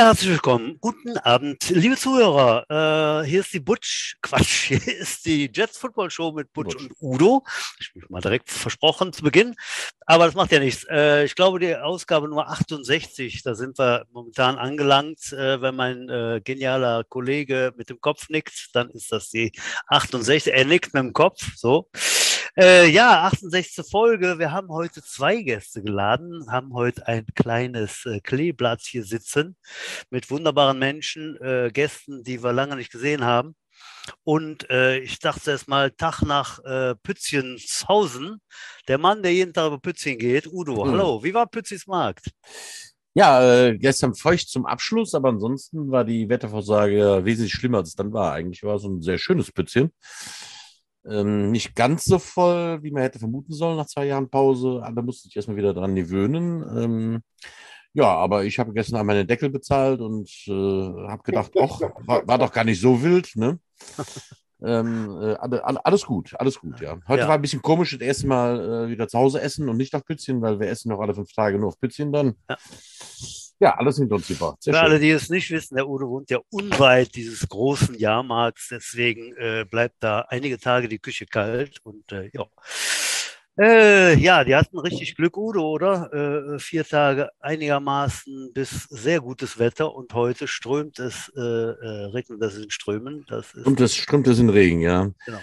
Ja, herzlich willkommen. Guten Abend, liebe Zuhörer. Äh, hier ist die Butch, Quatsch, hier ist die Jets Football Show mit Butch, Butch. und Udo. Ich bin mal direkt versprochen zu Beginn, aber das macht ja nichts. Äh, ich glaube, die Ausgabe Nummer 68, da sind wir momentan angelangt. Äh, wenn mein äh, genialer Kollege mit dem Kopf nickt, dann ist das die 68. Er nickt mit dem Kopf, so. Äh, ja, 68. Folge. Wir haben heute zwei Gäste geladen, haben heute ein kleines äh, Kleeblatt hier sitzen mit wunderbaren Menschen, äh, Gästen, die wir lange nicht gesehen haben. Und äh, ich dachte erst mal, Tag nach äh, Pützchenshausen, der Mann, der jeden Tag über Pützchen geht, Udo, hm. hallo, wie war Pützis Markt? Ja, äh, gestern feucht zum Abschluss, aber ansonsten war die Wettervorsage wesentlich schlimmer, als es dann war. Eigentlich war es ein sehr schönes Pützchen. Ähm, nicht ganz so voll, wie man hätte vermuten sollen nach zwei Jahren Pause. Da musste ich erstmal wieder dran gewöhnen. Ähm, ja, aber ich habe gestern einmal meine Deckel bezahlt und äh, habe gedacht, ach, war, war, doch gar nicht so wild, ne? ähm, äh, alles gut, alles gut, ja. Heute ja. war ein bisschen komisch, das erste Mal äh, wieder zu Hause essen und nicht auf Pützchen, weil wir essen noch alle fünf Tage nur auf Pützchen dann. Ja. Ja, alles hinter uns gebracht. Sehr Für alle, die es nicht wissen, der Udo wohnt ja unweit dieses großen Jahrmarkts, deswegen äh, bleibt da einige Tage die Küche kalt und äh, ja. Äh, ja, die hatten richtig Glück, Udo, oder? Äh, vier Tage einigermaßen bis sehr gutes Wetter und heute strömt es, äh, äh regnet es in Strömen. Das ist und es strömt es in Regen, ja. Genau.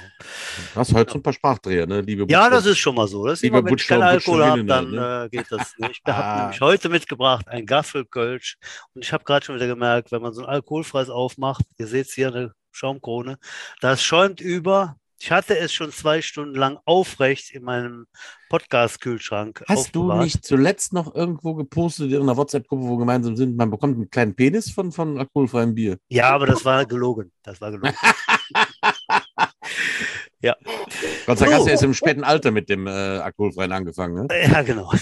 Du hast heute genau. so ein paar Sprachdreher, ne, liebe Ja, Butcher, das ist schon mal so. Das immer, wenn ich keinen Alkohol habe, dann ne? Äh, geht das nicht. Ich habe nämlich heute mitgebracht ein Gaffelkölsch und ich habe gerade schon wieder gemerkt, wenn man so ein alkoholfreies aufmacht, ihr seht hier eine Schaumkrone, das schäumt über ich hatte es schon zwei Stunden lang aufrecht in meinem Podcast-Kühlschrank. Hast aufbewahrt. du nicht zuletzt noch irgendwo gepostet in einer WhatsApp-Gruppe, wo gemeinsam sind, man bekommt einen kleinen Penis von, von alkoholfreiem Bier? Ja, aber das war gelogen. Das war gelogen. ja. Gott sei Dank hast du erst im späten Alter mit dem äh, alkoholfreien angefangen. Ne? Ja, genau.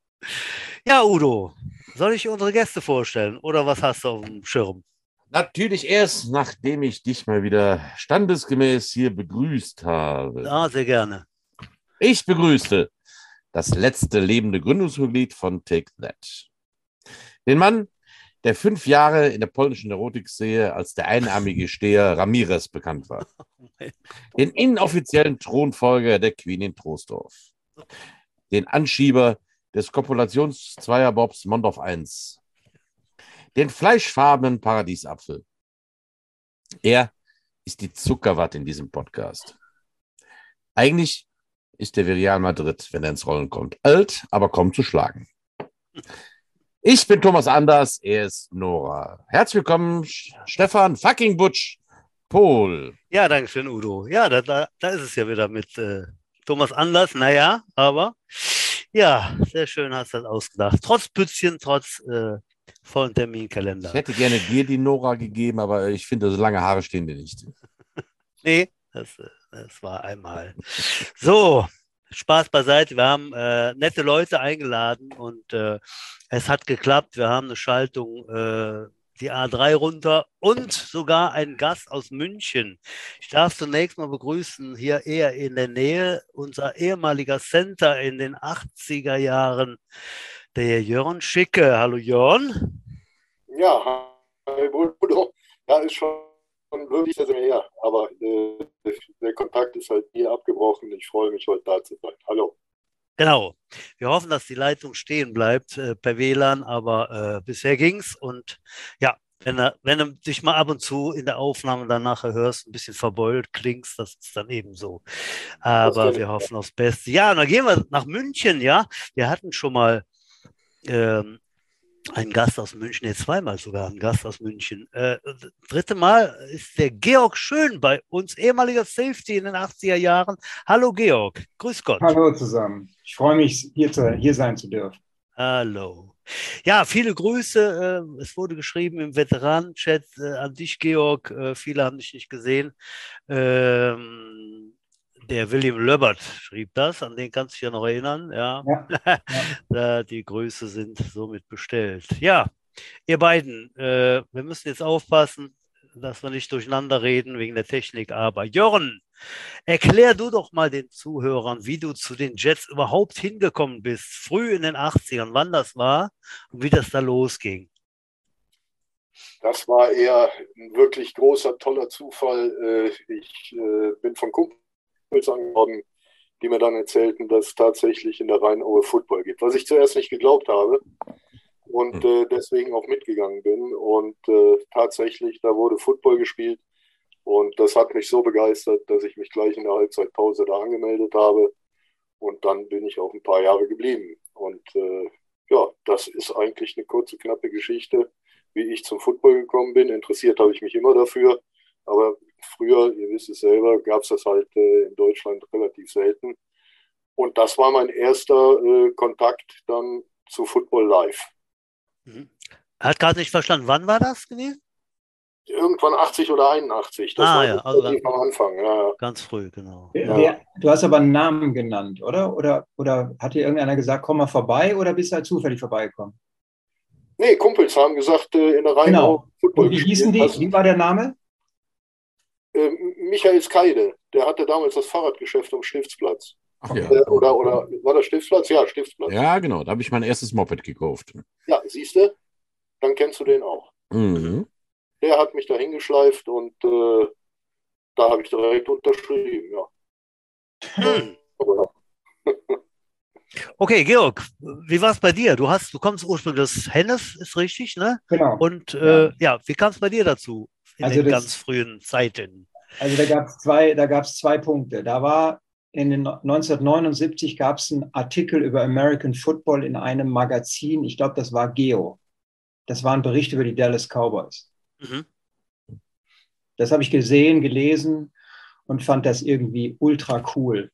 ja, Udo, soll ich unsere Gäste vorstellen oder was hast du auf dem Schirm? Natürlich erst, nachdem ich dich mal wieder standesgemäß hier begrüßt habe. Ja, sehr gerne. Ich begrüßte das letzte lebende Gründungsmitglied von Take That. Den Mann, der fünf Jahre in der polnischen Erotiksehe als der einarmige Steher Ramirez bekannt war. Den inoffiziellen Thronfolger der Queen in Troisdorf. Den Anschieber des Kopulationszweierbobs Mondorf I den fleischfarbenen Paradiesapfel. Er ist die Zuckerwatte in diesem Podcast. Eigentlich ist der Real Madrid, wenn er ins Rollen kommt. Alt, aber kaum zu schlagen. Ich bin Thomas Anders, er ist Nora. Herzlich willkommen, Stefan fucking Butch Pol. Ja, danke schön, Udo. Ja, da, da, da ist es ja wieder mit äh, Thomas Anders. Naja, aber ja, sehr schön hast du das ausgedacht. Trotz Pützchen, trotz äh, vollen Terminkalender. Ich hätte gerne dir die Nora gegeben, aber ich finde, so lange Haare stehen dir nicht. nee, das, das war einmal. So, Spaß beiseite. Wir haben äh, nette Leute eingeladen und äh, es hat geklappt. Wir haben eine Schaltung, äh, die A3 runter und sogar einen Gast aus München. Ich darf zunächst mal begrüßen, hier eher in der Nähe, unser ehemaliger Center in den 80er Jahren, der Jörn Schicke. Hallo Jörn. Ja, hallo Bruder. Ja, ist schon wirklich sehr, sehr her, aber äh, der Kontakt ist halt nie abgebrochen. Ich freue mich, heute da zu sein. Hallo. Genau. Wir hoffen, dass die Leitung stehen bleibt äh, per WLAN, aber äh, bisher es. Und ja, wenn, wenn du dich mal ab und zu in der Aufnahme dann nachher hörst, ein bisschen verbeult klingst, das ist dann eben so. Aber wir hoffen aufs Beste. Ja, dann gehen wir nach München, ja. Wir hatten schon mal ähm, ein Gast aus München, jetzt zweimal sogar ein Gast aus München. Äh, dritte Mal ist der Georg Schön bei uns, ehemaliger Safety in den 80er Jahren. Hallo Georg, grüß Gott. Hallo zusammen. Ich freue mich, hier, zu, hier sein zu dürfen. Hallo. Ja, viele Grüße. Äh, es wurde geschrieben im Veteranen-Chat äh, an dich, Georg. Äh, viele haben dich nicht gesehen. Ähm, der William Löbert schrieb das, an den kannst du dich ja noch erinnern. Ja, ja, ja. die Grüße sind somit bestellt. Ja, ihr beiden, äh, wir müssen jetzt aufpassen, dass wir nicht durcheinander reden wegen der Technik. Aber Jörn, erklär du doch mal den Zuhörern, wie du zu den Jets überhaupt hingekommen bist, früh in den 80ern, wann das war und wie das da losging. Das war eher ein wirklich großer, toller Zufall. Äh, ich äh, bin von Kumpels angehört, die mir dann erzählten, dass es tatsächlich in der Rheinaue Football gibt, was ich zuerst nicht geglaubt habe und hm. äh, deswegen auch mitgegangen bin. Und äh, tatsächlich, da wurde Football gespielt und das hat mich so begeistert, dass ich mich gleich in der Halbzeitpause da angemeldet habe und dann bin ich auch ein paar Jahre geblieben. Und äh, ja, das ist eigentlich eine kurze, knappe Geschichte, wie ich zum Football gekommen bin. Interessiert habe ich mich immer dafür. Aber früher, ihr wisst es selber, gab es das halt äh, in Deutschland relativ selten. Und das war mein erster äh, Kontakt dann zu Football Live. Mhm. Er hat gerade nicht verstanden, wann war das gewesen? Irgendwann 80 oder 81. Das ah, war ja, also am Anfang. Ja. Ganz früh, genau. Ja. Du hast aber einen Namen genannt, oder? Oder, oder hat dir irgendeiner gesagt, komm mal vorbei oder bist du halt zufällig vorbeigekommen? Nee, Kumpels haben gesagt, äh, in der Reihe genau. Football Und wie hießen die? Wie war der Name? Äh, Michael Skeide. Der hatte damals das Fahrradgeschäft am Stiftsplatz. Ach, ja. Äh, oder, oder war das Stiftsplatz? Ja, Stiftsplatz. Ja, genau. Da habe ich mein erstes Moped gekauft. Ja, siehst du? Dann kennst du den auch. Mhm. Der hat mich da hingeschleift und äh, da habe ich direkt unterschrieben, ja. Hm. Okay, Georg, wie war es bei dir? Du hast, du kommst ursprünglich aus Hennes, ist richtig, ne? Genau. Und äh, ja, wie kam es bei dir dazu in also den das, ganz frühen Zeiten? Also da gab es zwei, da gab es zwei Punkte. Da war in den 1979 gab es einen Artikel über American Football in einem Magazin. Ich glaube, das war Geo. Das war ein Bericht über die Dallas Cowboys. Mhm. Das habe ich gesehen, gelesen und fand das irgendwie ultra cool.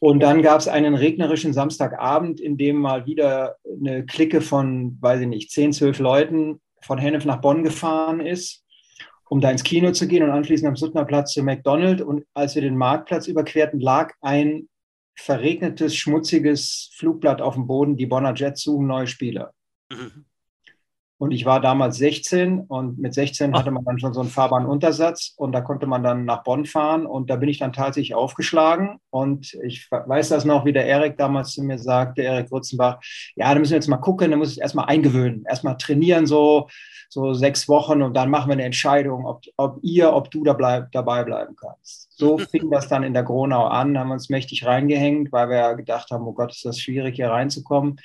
Und dann gab es einen regnerischen Samstagabend, in dem mal wieder eine Clique von, weiß ich nicht, 10, 12 Leuten von Hennef nach Bonn gefahren ist, um da ins Kino zu gehen und anschließend am Suttner Platz zu McDonald's. Und als wir den Marktplatz überquerten, lag ein verregnetes, schmutziges Flugblatt auf dem Boden. Die Bonner Jets suchen neue Spieler. Mhm. Und ich war damals 16 und mit 16 hatte man dann schon so einen Fahrbahnuntersatz und da konnte man dann nach Bonn fahren und da bin ich dann tatsächlich aufgeschlagen. Und ich weiß das noch, wie der Erik damals zu mir sagte, Erik Wurzenbach, ja, da müssen wir jetzt mal gucken, da muss ich erstmal eingewöhnen, erstmal trainieren so, so sechs Wochen und dann machen wir eine Entscheidung, ob, ob ihr, ob du da bleib, dabei bleiben kannst. So fing das dann in der Gronau an, haben wir uns mächtig reingehängt, weil wir ja gedacht haben, oh Gott, ist das schwierig hier reinzukommen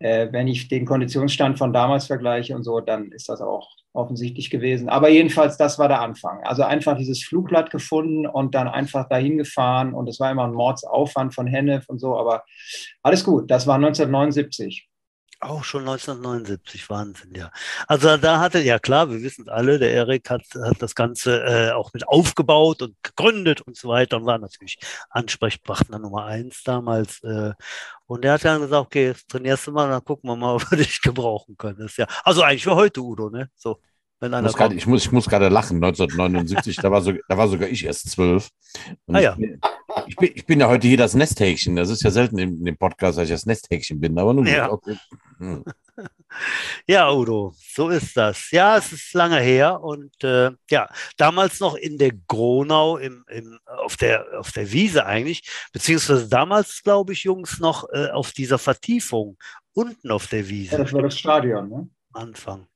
äh, wenn ich den Konditionsstand von damals vergleiche und so, dann ist das auch offensichtlich gewesen. Aber jedenfalls, das war der Anfang. Also einfach dieses Flugblatt gefunden und dann einfach dahin gefahren und es war immer ein Mordsaufwand von Hennef und so, aber alles gut. Das war 1979. Auch schon 1979, Wahnsinn, ja. Also da hatte, ja klar, wir wissen es alle, der Erik hat, hat das Ganze äh, auch mit aufgebaut und gegründet und so weiter und war natürlich Ansprechpartner Nummer eins damals. Äh, und er hat dann gesagt, okay, jetzt trainierst du mal, dann gucken wir mal, ob wir dich gebrauchen können. Das ja, also eigentlich für heute, Udo, ne? So. Wenn einer ich, muss grad, ich, muss, ich muss gerade lachen, 1979, da, war so, da war sogar ich erst zwölf. ah, ja. ich, bin, ich bin ja heute hier das Nesthäkchen. Das ist ja selten in dem Podcast, dass ich das Nesthäkchen bin, aber nun ja. okay. Hm. Ja, Udo, so ist das. Ja, es ist lange her und äh, ja, damals noch in der Gronau im, im, auf, der, auf der Wiese eigentlich, beziehungsweise damals, glaube ich, Jungs, noch äh, auf dieser Vertiefung unten auf der Wiese. Ja, das war das Stadion, ne? Anfang.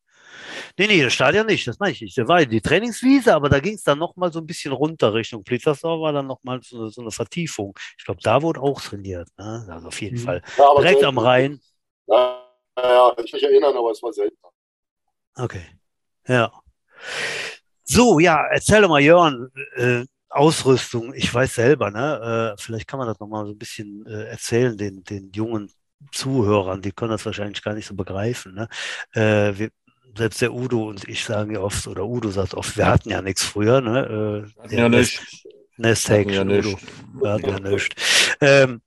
Nee, nee, das Stadion nicht, das meine ich nicht. Da war die Trainingswiese, aber da ging es dann nochmal so ein bisschen runter Richtung Plittersdorf, war dann nochmal so, so eine Vertiefung. Ich glaube, da wurde auch trainiert. Ne? Also auf jeden mhm. Fall. Ja, Direkt selten. am Rhein. Ja, ja, ich mich erinnern, aber es war selten. Okay. Ja. So, ja, erzähl doch mal, Jörn, äh, Ausrüstung, ich weiß selber, ne? Äh, vielleicht kann man das nochmal so ein bisschen äh, erzählen, den, den jungen Zuhörern, die können das wahrscheinlich gar nicht so begreifen. Ne? Äh, wir, selbst der Udo und ich sagen ja oft, oder Udo sagt oft, wir hatten ja nichts früher. Ne? Äh, ja, nicht. Nesthäkchen, ja Udo. Wir hatten ja nichts. Ähm,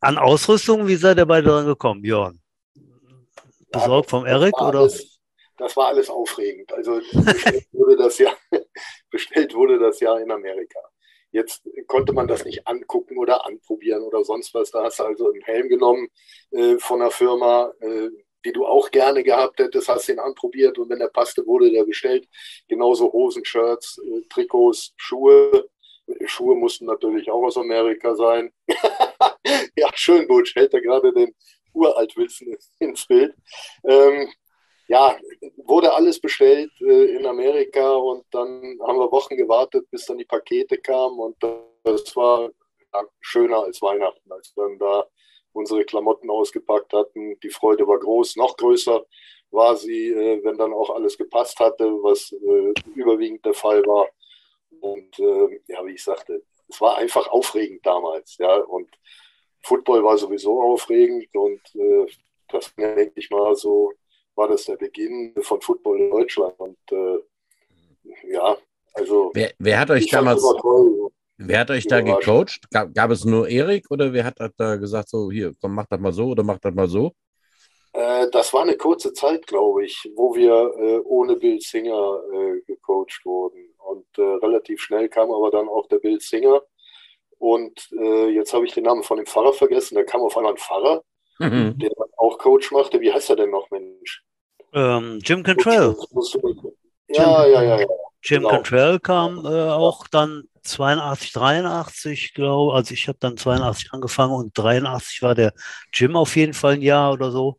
an Ausrüstung, wie seid ihr beide dran gekommen, Björn? Besorgt vom Erik oder? Alles, das war alles aufregend. Also bestellt wurde das ja, bestellt wurde das ja in Amerika. Jetzt konnte man das nicht angucken oder anprobieren oder sonst was. Da hast du also einen Helm genommen äh, von der Firma, äh, die du auch gerne gehabt hättest, hast den anprobiert und wenn der passte, wurde der bestellt. Genauso Hosen, Shirts, äh, Trikots, Schuhe. Schuhe mussten natürlich auch aus Amerika sein. ja, schön, Butch, hält da gerade den Uraltwissen ins Bild. Ähm, ja, wurde alles bestellt äh, in Amerika und dann haben wir Wochen gewartet, bis dann die Pakete kamen und das war ja, schöner als Weihnachten, als dann da unsere Klamotten ausgepackt hatten. Die Freude war groß, noch größer war sie, äh, wenn dann auch alles gepasst hatte, was äh, überwiegend der Fall war. Und äh, ja, wie ich sagte, es war einfach aufregend damals, ja. Und Football war sowieso aufregend und äh, das denke ich mal so, war das der Beginn von Football in Deutschland. Und äh, ja, also. Wer, wer hat euch damals. Wer hat euch da gecoacht? Gab, gab, es nur Erik oder wer hat da gesagt, so hier, komm, mach das mal so oder mach das mal so? Äh, das war eine kurze Zeit, glaube ich, wo wir äh, ohne Bill Singer äh, gecoacht wurden. Und äh, relativ schnell kam aber dann auch der Bill Singer. Und äh, jetzt habe ich den Namen von dem Pfarrer vergessen. Da kam auf einmal ein Pfarrer, mhm. der auch Coach machte. Wie heißt er denn noch, Mensch? Ähm, Jim Cantrell. Ja, ja, ja, ja. Jim genau. Cantrell kam äh, auch dann 82, 83, glaube Also ich habe dann 82 angefangen und 83 war der Jim auf jeden Fall ein Jahr oder so.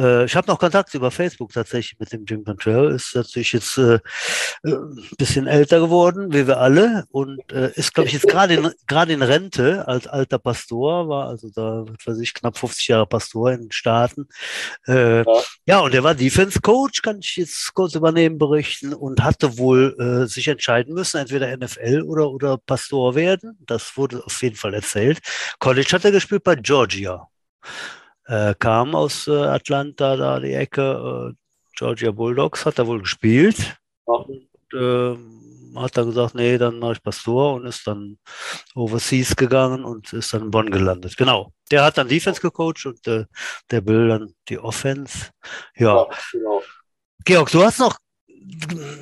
Äh, ich habe noch Kontakt über Facebook tatsächlich mit dem Jim Cantrell. Ist natürlich jetzt äh, ein äh, bisschen älter geworden, wie wir alle. Und äh, ist, glaube ich, jetzt gerade in, gerade in Rente als alter Pastor, war also da, was weiß ich, knapp 50 Jahre Pastor in den Staaten. Äh, ja. ja, und er war Defense Coach, kann ich jetzt kurz übernehmen, berichten, und hatte wohl äh, sich entscheiden müssen, entweder NFL oder, oder Pastor werden. Das wurde auf jeden Fall erzählt. College hat er gespielt bei Georgia äh, kam aus äh, Atlanta, da die Ecke. Äh, Georgia Bulldogs hat er wohl gespielt. Und, äh, hat dann gesagt, nee, dann mache ich Pastor und ist dann overseas gegangen und ist dann in Bonn gelandet. Genau. Der hat dann Defense gecoacht und äh, der Bill dann die Offense. Ja. ja genau. Georg, du hast noch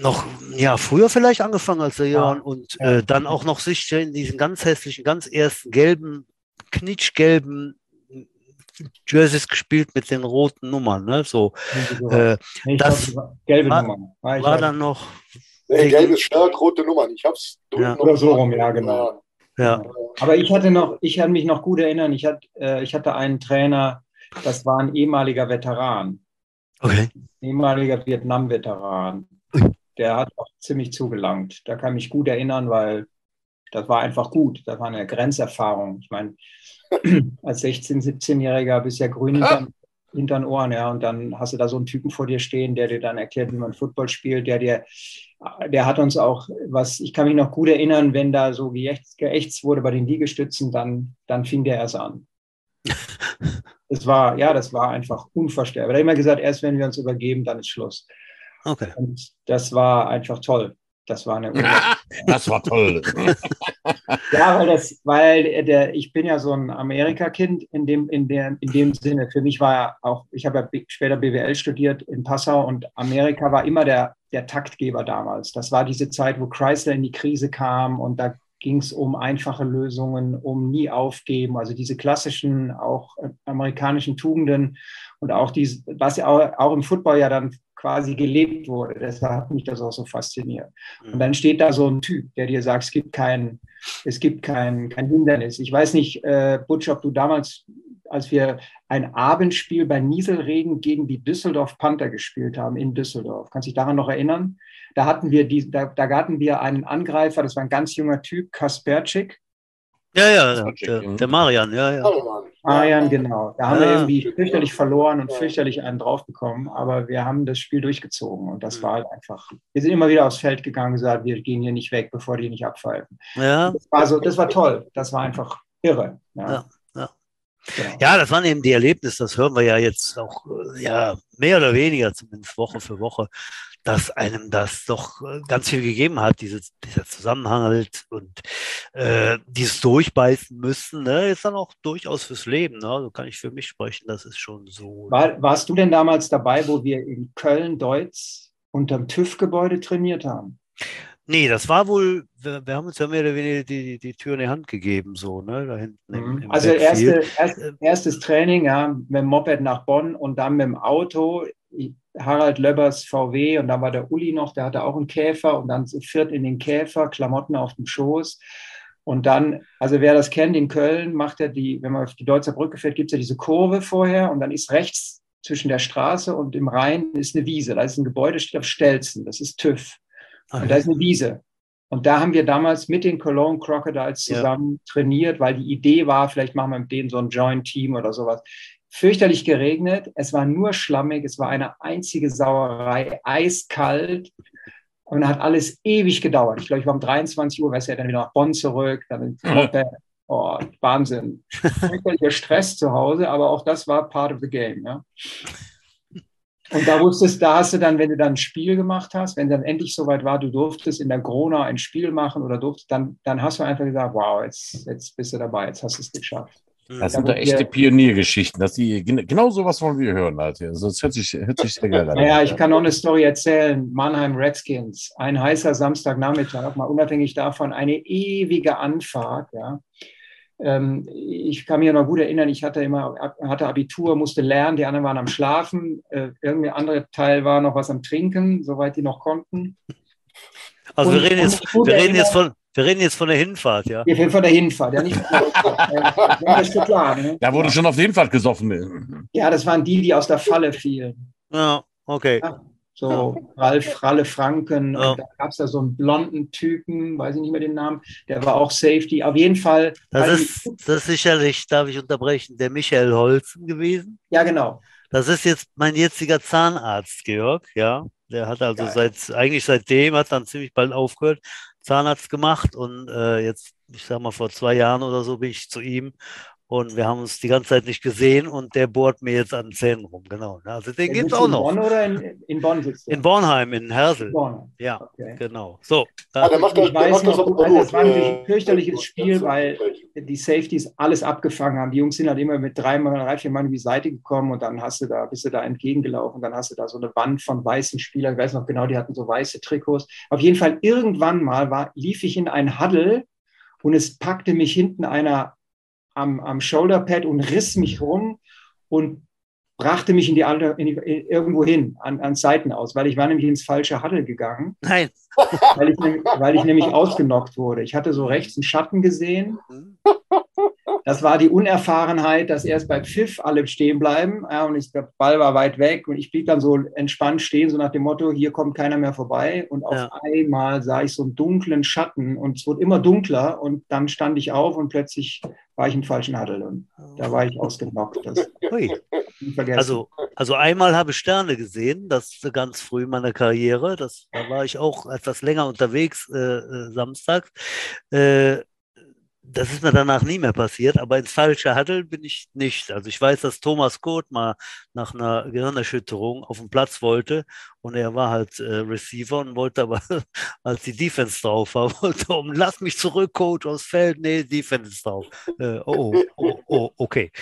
noch ja früher vielleicht angefangen als der Jörn ja, und. Äh, dann auch noch sich in diesen ganz hässlichen, ganz ersten gelben, knitschgelben Jerseys gespielt mit den roten Nummern. Ne? So, äh, das glaub, gelbe war, Nummern. War, war dann noch. Nee, gelbes Shirt, rote Nummern. Ich hab's. Ja. Oder so rum, ja, genau. Ja. Aber ich hatte noch, ich kann mich noch gut erinnern, ich hatte, äh, ich hatte einen Trainer, das war ein ehemaliger Veteran. Okay. ehemaliger Vietnam-Veteran. Der hat auch ziemlich zugelangt. Da kann ich mich gut erinnern, weil das war einfach gut. Das war eine Grenzerfahrung. Ich meine, als 16-, 17-Jähriger bist ja grün hinter, hinter den Ohren, ja. Und dann hast du da so einen Typen vor dir stehen, der dir dann erklärt, wie man Football spielt, der dir, der hat uns auch, was, ich kann mich noch gut erinnern, wenn da so geächtzt, geächtzt wurde bei den Liegestützen, dann, dann fing der erst an. Das war, ja, das war einfach unvorstellbar. Er hat immer gesagt, erst wenn wir uns übergeben, dann ist Schluss. Okay. Und das war einfach toll. Das war eine. das war toll. ja, weil das, weil der, ich bin ja so ein Amerika-Kind in dem, in, der, in dem Sinne. Für mich war ja auch, ich habe ja später BWL studiert in Passau und Amerika war immer der, der Taktgeber damals. Das war diese Zeit, wo Chrysler in die Krise kam und da ging es um einfache Lösungen, um nie aufgeben, also diese klassischen, auch amerikanischen Tugenden und auch diese, was ja auch, auch im Football ja dann quasi gelebt wurde. Deshalb hat mich das auch so fasziniert. Und mhm. dann steht da so ein Typ, der dir sagt, es gibt kein, es gibt kein, kein Hindernis. Ich weiß nicht, äh, Butch, ob du damals, als wir ein Abendspiel bei Nieselregen gegen die Düsseldorf Panther gespielt haben in Düsseldorf. Kannst du dich daran noch erinnern? Da hatten wir die, da, da hatten wir einen Angreifer, das war ein ganz junger Typ, Kasperczyk. Ja, ja, der, der, Marian, ja, ja. Marian, genau. Da haben ja. wir irgendwie fürchterlich verloren und fürchterlich einen draufbekommen, aber wir haben das Spiel durchgezogen und das mhm. war halt einfach. Wir sind immer wieder aufs Feld gegangen und gesagt, wir gehen hier nicht weg, bevor die nicht abpfeifen. Ja. Das war, so, das war toll. Das war einfach irre. Ja. ja. Genau. Ja, das waren eben die Erlebnisse, das hören wir ja jetzt auch äh, ja, mehr oder weniger, zumindest Woche für Woche, dass einem das doch äh, ganz viel gegeben hat, dieses, dieser Zusammenhang halt und äh, dieses Durchbeißen müssen, ne, ist dann auch durchaus fürs Leben. Ne? So also kann ich für mich sprechen, das ist schon so. War, warst du denn damals dabei, wo wir in Köln-Deutz unterm TÜV-Gebäude trainiert haben? Nee, das war wohl, wir, wir, haben uns ja mehr oder weniger die, die Tür in die Hand gegeben, so, ne, da hinten. Im, mhm. im also erste, erst, erstes Training, ja, mit dem Moped nach Bonn und dann mit dem Auto Harald Löbbers VW und dann war der Uli noch, der hatte auch einen Käfer und dann viert in den Käfer, Klamotten auf dem Schoß. Und dann, also wer das kennt, in Köln macht er die, wenn man auf die Deutzer Brücke fährt, gibt es ja diese Kurve vorher und dann ist rechts zwischen der Straße und dem Rhein ist eine Wiese. Da ist ein Gebäude, steht auf Stelzen. Das ist TÜV. Und da ist eine Wiese. Und da haben wir damals mit den Cologne Crocodiles zusammen ja. trainiert, weil die Idee war, vielleicht machen wir mit denen so ein Joint-Team oder sowas. Fürchterlich geregnet, es war nur schlammig, es war eine einzige Sauerei, eiskalt und hat alles ewig gedauert. Ich glaube, ich war um 23 Uhr, weißt du, ja, dann wieder nach Bonn zurück, dann in Kloppe. Oh, Wahnsinn. Fürchterlicher Stress zu Hause, aber auch das war part of the game. Ja. Und da wusstest, da hast du dann, wenn du dann ein Spiel gemacht hast, wenn dann endlich soweit war, du durftest in der Corona ein Spiel machen oder durftest, dann, dann hast du einfach gesagt, wow, jetzt, jetzt bist du dabei, jetzt hast du es geschafft. Das sind da echte Pioniergeschichten. Dass die, genau sowas wollen wir hören halt. Also das hört sich, hört sich sehr geil an. Naja, ich kann noch eine Story erzählen. Mannheim Redskins, ein heißer Samstagnachmittag, mal unabhängig davon, eine ewige Anfahrt, ja. Ähm, ich kann mich noch gut erinnern, ich hatte immer hatte Abitur, musste lernen, die anderen waren am Schlafen, äh, irgendwie andere Teil war noch was am Trinken, soweit die noch konnten. Also und, wir reden, jetzt, wir, reden jetzt von, wir reden jetzt von der Hinfahrt, ja? Wir reden von der Hinfahrt, ja, nicht von der ja, klar. Ne? Da wurde schon auf der Hinfahrt gesoffen. Ja, das waren die, die aus der Falle fielen. Ja, okay. Ja, so Ralf Ralle Franken. Ja. Und da gab es da so einen blonden Typen, weiß ich nicht mehr den Namen, der war auch Safety. Auf jeden Fall. Das ist, das ist sicherlich, darf ich unterbrechen, der Michael Holzen gewesen. Ja, genau. Das ist jetzt mein jetziger Zahnarzt, Georg, ja. Der hat also Geil. seit, eigentlich seitdem, hat dann ziemlich bald aufgehört, Zahnarzt gemacht und äh, jetzt, ich sag mal, vor zwei Jahren oder so bin ich zu ihm und wir haben uns die ganze Zeit nicht gesehen und der bohrt mir jetzt an den Zähnen rum, genau. Also den gibt es auch noch. In Bonn oder in, in Bonn sitzt In Bornheim, in Hersel. In ja, okay. genau. So. Ja, der macht das, ich weiß noch, das, das war natürlich ein fürchterliches Spiel, weil die Safeties alles abgefangen haben. Die Jungs sind halt immer mit drei, drei vier Mann über die Seite gekommen und dann hast du da, bist du da entgegengelaufen, dann hast du da so eine Wand von weißen Spielern. Ich weiß noch genau, die hatten so weiße Trikots. Auf jeden Fall irgendwann mal war, lief ich in ein Huddle und es packte mich hinten einer am, am Shoulderpad und riss mich rum und brachte mich in die, Alter, in die irgendwo hin, an, an Seiten aus, weil ich war nämlich ins falsche Huddle gegangen. Nein. Weil ich, weil ich nämlich ausgenockt wurde. Ich hatte so rechts einen Schatten gesehen. Das war die Unerfahrenheit, dass erst bei Pfiff alle stehen bleiben. Ja, und ich, der Ball war weit weg und ich blieb dann so entspannt stehen, so nach dem Motto, hier kommt keiner mehr vorbei. Und auf ja. einmal sah ich so einen dunklen Schatten und es wurde immer dunkler und dann stand ich auf und plötzlich war ich im falschen Huddle und da war ich ausgenockt. Das also, also einmal habe ich Sterne gesehen, das ganz früh in meiner Karriere. Das, da war ich auch etwas länger unterwegs, äh, äh samstags. Äh, das ist mir danach nie mehr passiert, aber ins falsche Huddle bin ich nicht. Also ich weiß, dass Thomas Code mal nach einer Gehirnerschütterung auf den Platz wollte und er war halt äh, Receiver und wollte aber, als die Defense drauf war, wollte um, lass mich zurück, Coach, aus Feld. Nee, Defense ist drauf. Äh, oh, oh, oh, oh, okay.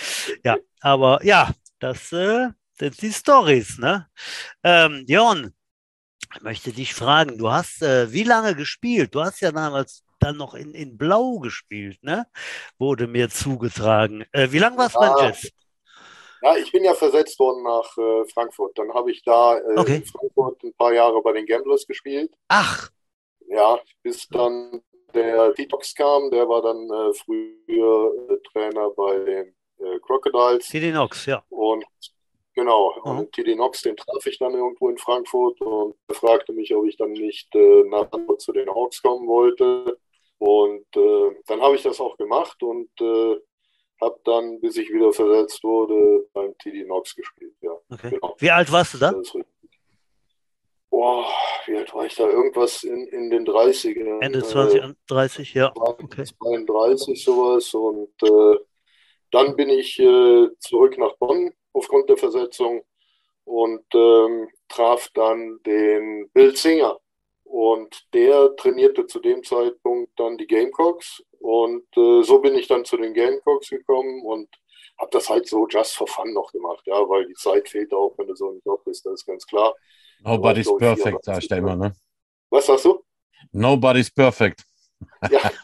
Ja, aber ja, das äh, sind die Stories, ne? Ähm, Jon, ich möchte dich fragen, du hast äh, wie lange gespielt? Du hast ja damals dann noch in, in Blau gespielt, ne? Wurde mir zugetragen. Äh, wie lange warst du ja, beim Jets? Ja, ich bin ja versetzt worden nach äh, Frankfurt. Dann habe ich da äh, okay. in Frankfurt ein paar Jahre bei den Gamblers gespielt. Ach. Ja, bis dann der Detox kam, der war dann äh, früher äh, Trainer bei den äh, Crocodiles. TD Knox, ja. Und Genau, mhm. und TD Knox, den traf ich dann irgendwo in Frankfurt und fragte mich, ob ich dann nicht äh, nach Hamburg zu den Hawks kommen wollte. Und äh, dann habe ich das auch gemacht und äh, habe dann, bis ich wieder versetzt wurde, beim TD Knox gespielt. Ja, okay. genau. Wie alt warst du da? Boah, wie alt war ich da? Irgendwas in, in den 30ern. Ende 20, äh, 30, ja. Okay. 32 sowas. Und äh, dann bin ich äh, zurück nach Bonn aufgrund der Versetzung und ähm, traf dann den Bill Singer. Und der trainierte zu dem Zeitpunkt dann die Gamecocks. Und äh, so bin ich dann zu den Gamecocks gekommen und habe das halt so just for fun noch gemacht, ja, weil die Zeit fehlt auch, wenn du so ein Job bist, das ist ganz klar. Nobody's perfect, sag ich da immer, ne? Was sagst du? Nobody's perfect. Ja.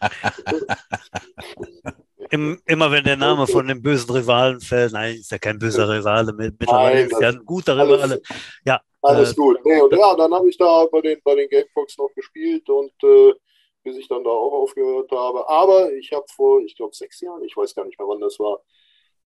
Im, immer wenn der Name von dem bösen Rivalen fällt, nein, ist ja kein böser Rivale, mittlerweile nein, ist ja ein guter Rivale. Ja, alles äh, gut. Nee, und ja, dann habe ich da bei den, bei den Gamefox noch gespielt und äh, bis ich dann da auch aufgehört habe. Aber ich habe vor, ich glaube, sechs Jahren, ich weiß gar nicht mehr, wann das war,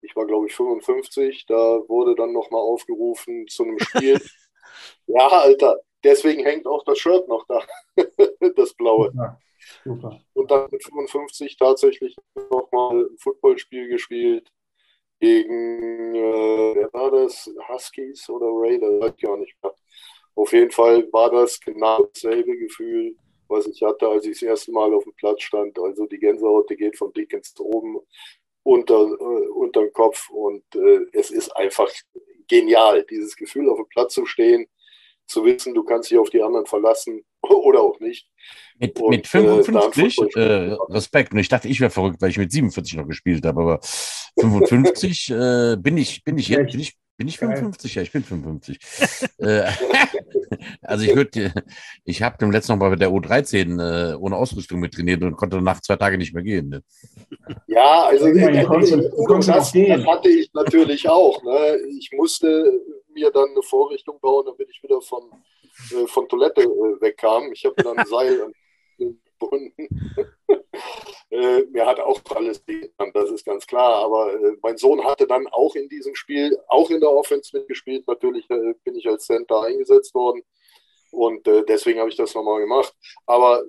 Ich war, glaube ich, 55. Da wurde dann nochmal aufgerufen zu einem Spiel. ja, Alter, deswegen hängt auch das Shirt noch da, das blaue. Ja, super. Und dann mit 55 tatsächlich nochmal ein Footballspiel gespielt gegen, äh, wer war das? Huskies oder Raiders? Weiß ich gar nicht mehr. Auf jeden Fall war das genau dasselbe Gefühl, was ich hatte, als ich das erste Mal auf dem Platz stand. Also die Gänsehaut, die geht von dick ins oben unter, äh, unter den Kopf und äh, es ist einfach genial, dieses Gefühl auf dem Platz zu stehen, zu wissen, du kannst dich auf die anderen verlassen oder auch nicht. Mit, und, mit 55 äh, äh, Respekt. Und ich dachte, ich wäre verrückt, weil ich mit 47 noch gespielt habe, aber 55 äh, bin ich, bin ich jetzt, bin ich, bin ich 55? Ja, ich bin 55. Äh, also ich würde, ich habe dem letzten Mal bei der U13 äh, ohne Ausrüstung mit trainiert und konnte nach zwei Tagen nicht mehr gehen. Ne? Ja, also ja, das, das, hatte ich natürlich auch. Ne? Ich musste mir dann eine Vorrichtung bauen, damit ich wieder von, äh, von Toilette äh, wegkam. Ich habe dann ein Seil gebunden. äh, mir hat auch alles getan, das ist ganz klar. Aber äh, mein Sohn hatte dann auch in diesem Spiel, auch in der Offense mitgespielt. Natürlich äh, bin ich als Center eingesetzt worden. Und äh, deswegen habe ich das nochmal gemacht. Aber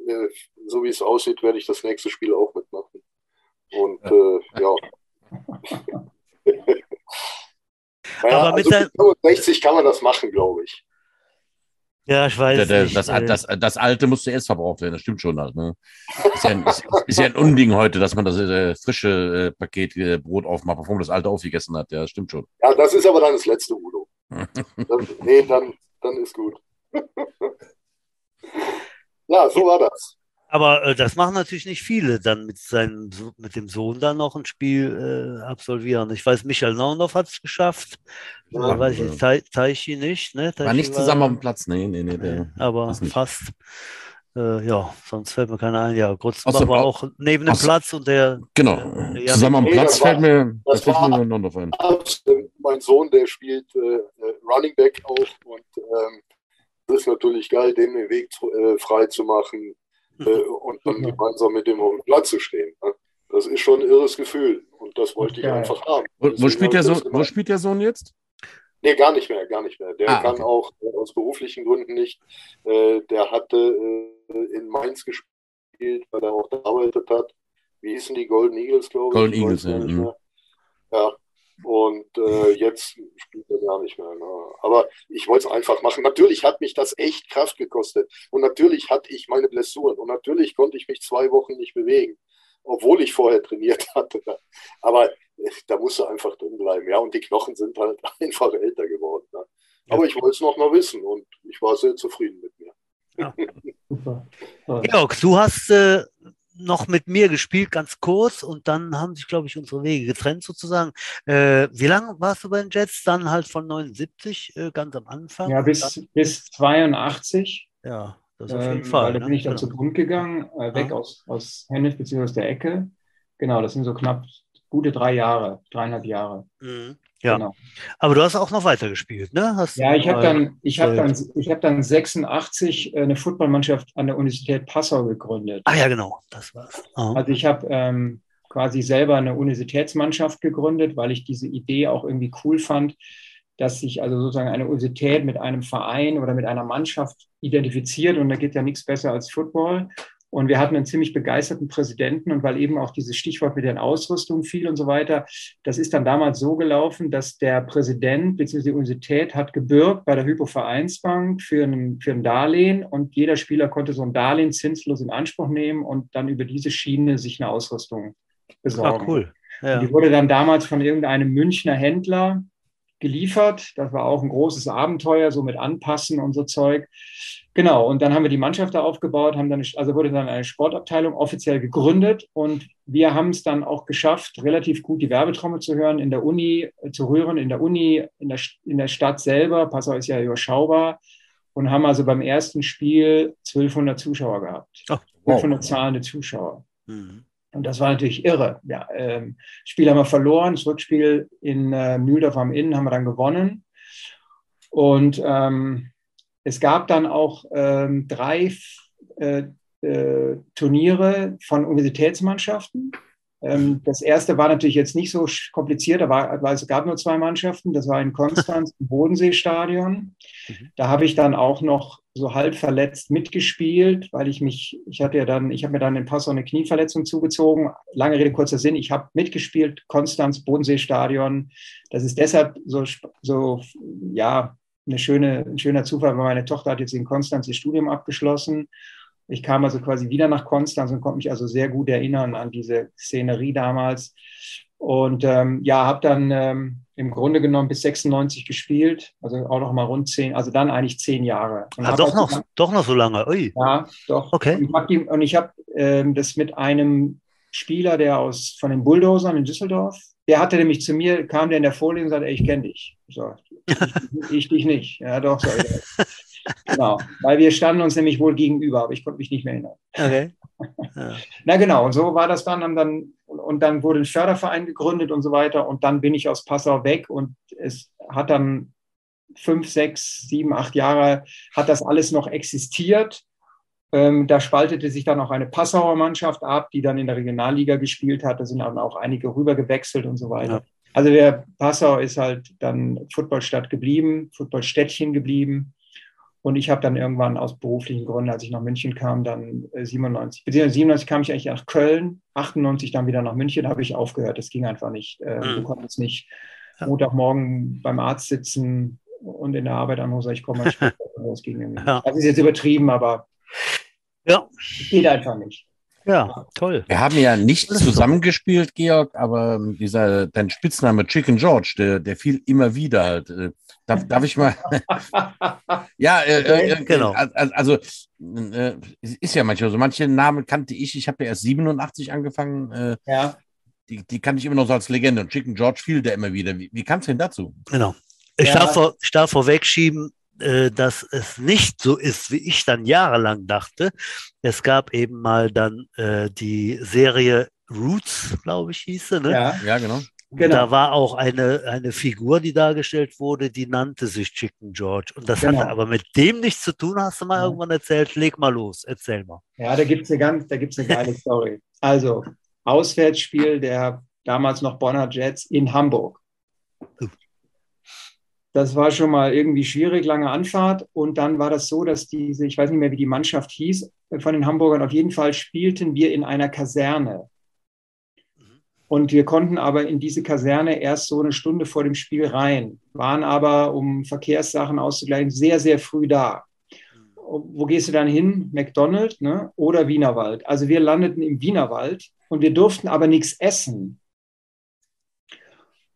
so wie es aussieht, werde ich das nächste Spiel auch mitmachen. Und äh, ja. naja, Aber mit also 65 kann man das machen, glaube ich. Ja, ich weiß. Der, der, nicht, das, das, das, alte muss zuerst verbraucht werden, das stimmt schon halt. Ne? Ist, ja ein, ist, ist, ja ein Unding heute, dass man das äh, frische äh, Paket äh, Brot aufmacht, bevor man das alte aufgegessen hat. Ja, das stimmt schon. Ja, das ist aber dann das letzte Udo. dann, nee, dann, dann ist gut. ja, so war das. Aber äh, das machen natürlich nicht viele, dann mit seinem mit dem Sohn dann noch ein Spiel äh, absolvieren. Ich weiß, Michael Naundorf hat es geschafft. Ja, äh, weiß ich, Te Teichi nicht. Ne? Teichi war nicht zusammen war, auf dem Platz, nee, nee, nee. Der, aber fast. Äh, ja, sonst fällt mir keiner ein. Ja, Grotzenbach war auch neben dem Platz und der. Genau, der, zusammen am Platz fällt mir, das fällt mir Naundorf ein. Mein Sohn, der spielt äh, Running Back auch und ähm, das ist natürlich geil, dem den Weg äh, frei zu machen äh, und dann gemeinsam mit dem auf dem Platz zu stehen. Ne? Das ist schon ein irres Gefühl und das wollte ich einfach haben. Wo, wo spielt der Sohn, wo spielt der Sohn jetzt? Nee, gar nicht mehr, gar nicht mehr. Der ah, kann okay. auch äh, aus beruflichen Gründen nicht. Äh, der hatte äh, in Mainz gespielt, weil er auch gearbeitet hat. Wie hießen die Golden Eagles, glaube ich? Golden Eagles, ja. Mhm. Ja, und äh, jetzt spielt er gar nicht mehr. Ne? Aber ich wollte es einfach machen. Natürlich hat mich das echt Kraft gekostet. Und natürlich hatte ich meine Blessuren. Und natürlich konnte ich mich zwei Wochen nicht bewegen, obwohl ich vorher trainiert hatte. Aber äh, da musst du einfach drin bleiben. Ja, und die Knochen sind halt einfach älter geworden. Ne? Aber ich wollte es noch mal wissen und ich war sehr zufrieden mit mir. Ja. Super. Georg, du hast äh, noch mit mir gespielt, ganz kurz, und dann haben sich, glaube ich, unsere Wege getrennt sozusagen. Äh, wie lange warst du bei den Jets? Dann halt von 79, äh, ganz am Anfang? Ja, bis, bis 82. Ja, das auf jeden ähm, Fall. Da ne? bin ich dann genau. zu Grund gegangen, äh, weg ja. aus, aus Hennef bzw. der Ecke. Genau, das sind so knapp gute drei Jahre, dreieinhalb Jahre. Mhm. Ja. Genau. Aber du hast auch noch weiter gespielt, ne? Hast ja, ich habe dann, ich dann, ich dann 86 äh, eine Footballmannschaft an der Universität Passau gegründet. Ah ja, genau, das war's. Oh. Also ich habe ähm, quasi selber eine Universitätsmannschaft gegründet, weil ich diese Idee auch irgendwie cool fand, dass sich also sozusagen eine Universität mit einem Verein oder mit einer Mannschaft identifiziert und da geht ja nichts besser als Football. Und wir hatten einen ziemlich begeisterten Präsidenten und weil eben auch dieses Stichwort mit den Ausrüstungen fiel und so weiter, das ist dann damals so gelaufen, dass der Präsident bzw. die Universität hat gebürgt bei der Hypovereinsbank für ein, für ein Darlehen und jeder Spieler konnte so ein Darlehen zinslos in Anspruch nehmen und dann über diese Schiene sich eine Ausrüstung besorgen. Ah, cool. Ja. Die wurde dann damals von irgendeinem Münchner Händler geliefert. Das war auch ein großes Abenteuer, so mit Anpassen und so Zeug. Genau, und dann haben wir die Mannschaft da aufgebaut, haben dann, also wurde dann eine Sportabteilung offiziell gegründet und wir haben es dann auch geschafft, relativ gut die Werbetrommel zu hören, in der Uni äh, zu rühren, in der Uni, in der, in der Stadt selber. Passau ist ja überschaubar und haben also beim ersten Spiel 1200 Zuschauer gehabt. Oh, wow. 1200 zahlende Zuschauer. Mhm. Und das war natürlich irre. Ja, ähm, Spiel haben wir verloren, das Rückspiel in äh, Mühldorf am Inn haben wir dann gewonnen. Und ähm, es gab dann auch ähm, drei äh, äh, Turniere von Universitätsmannschaften. Ähm, das erste war natürlich jetzt nicht so kompliziert, aber es gab nur zwei Mannschaften. Das war in Konstanz im Bodenseestadion. Mhm. Da habe ich dann auch noch so halb verletzt mitgespielt, weil ich mich, ich hatte ja dann, ich habe mir dann in Passau eine Knieverletzung zugezogen. Lange Rede, kurzer Sinn, ich habe mitgespielt, Konstanz, Bodenseestadion. Das ist deshalb so, so ja, eine schöne, ein schöner Zufall, weil meine Tochter hat jetzt in Konstanz ihr Studium abgeschlossen ich kam also quasi wieder nach Konstanz und konnte mich also sehr gut erinnern an diese Szenerie damals. Und ähm, ja, habe dann ähm, im Grunde genommen bis 96 gespielt, also auch noch mal rund zehn, also dann eigentlich zehn Jahre. Und ah, doch, noch, dann, doch noch so lange, Ui. Ja, doch. Okay. Und ich habe hab, ähm, das mit einem Spieler, der aus von den Bulldozern in Düsseldorf, der hatte nämlich zu mir, kam der in der Vorlesung und sagte, ey, ich kenne dich. So, ich, ich, dich nicht. Ja, doch, so. Genau, weil wir standen uns nämlich wohl gegenüber, aber ich konnte mich nicht mehr erinnern. Okay. Ja. Na genau, und so war das dann, und dann. Und dann wurde ein Förderverein gegründet und so weiter. Und dann bin ich aus Passau weg und es hat dann fünf, sechs, sieben, acht Jahre hat das alles noch existiert. Ähm, da spaltete sich dann auch eine Passauer Mannschaft ab, die dann in der Regionalliga gespielt hat. Da sind dann auch einige rüber gewechselt und so weiter. Ja. Also der Passau ist halt dann Footballstadt geblieben, Footballstädtchen geblieben. Und ich habe dann irgendwann aus beruflichen Gründen, als ich nach München kam, dann 97, äh, beziehungsweise 97 kam ich eigentlich nach Köln, 98 dann wieder nach München, habe ich aufgehört. Das ging einfach nicht. Äh. Du konntest nicht Montagmorgen beim Arzt sitzen und in der Arbeit anrufen, ich komme mal später. Das ging irgendwie nicht. Das ist jetzt übertrieben, aber ja. geht einfach nicht. Ja, toll. Wir haben ja nicht zusammengespielt, Georg, aber dieser, dein Spitzname Chicken George, der, der fiel immer wieder halt. Äh, darf, darf ich mal? ja, äh, äh, äh genau. Also, äh, ist ja manchmal so. Manche Namen kannte ich. Ich habe ja erst 87 angefangen. Äh, ja. Die, die kannte ich immer noch so als Legende. Und Chicken George fiel der immer wieder. Wie, wie kam es denn dazu? Genau. Ich, ja. darf, vor, ich darf vorwegschieben, dass es nicht so ist, wie ich dann jahrelang dachte. Es gab eben mal dann äh, die Serie Roots, glaube ich, hieße. Ne? Ja, ja, genau. Genau. Da war auch eine, eine Figur, die dargestellt wurde, die nannte sich Chicken George. Und das genau. hatte aber mit dem nichts zu tun, hast du mal ja. irgendwann erzählt. Leg mal los, erzähl mal. Ja, da gibt es eine ganz, da gibt's eine geile Story. Also, Auswärtsspiel der damals noch Bonner Jets in Hamburg. Das war schon mal irgendwie schwierig, lange Anfahrt. Und dann war das so, dass diese, ich weiß nicht mehr, wie die Mannschaft hieß, von den Hamburgern auf jeden Fall spielten wir in einer Kaserne. Und wir konnten aber in diese Kaserne erst so eine Stunde vor dem Spiel rein, waren aber, um Verkehrssachen auszugleichen, sehr, sehr früh da. Wo gehst du dann hin? McDonald's ne? oder Wienerwald? Also wir landeten im Wienerwald und wir durften aber nichts essen.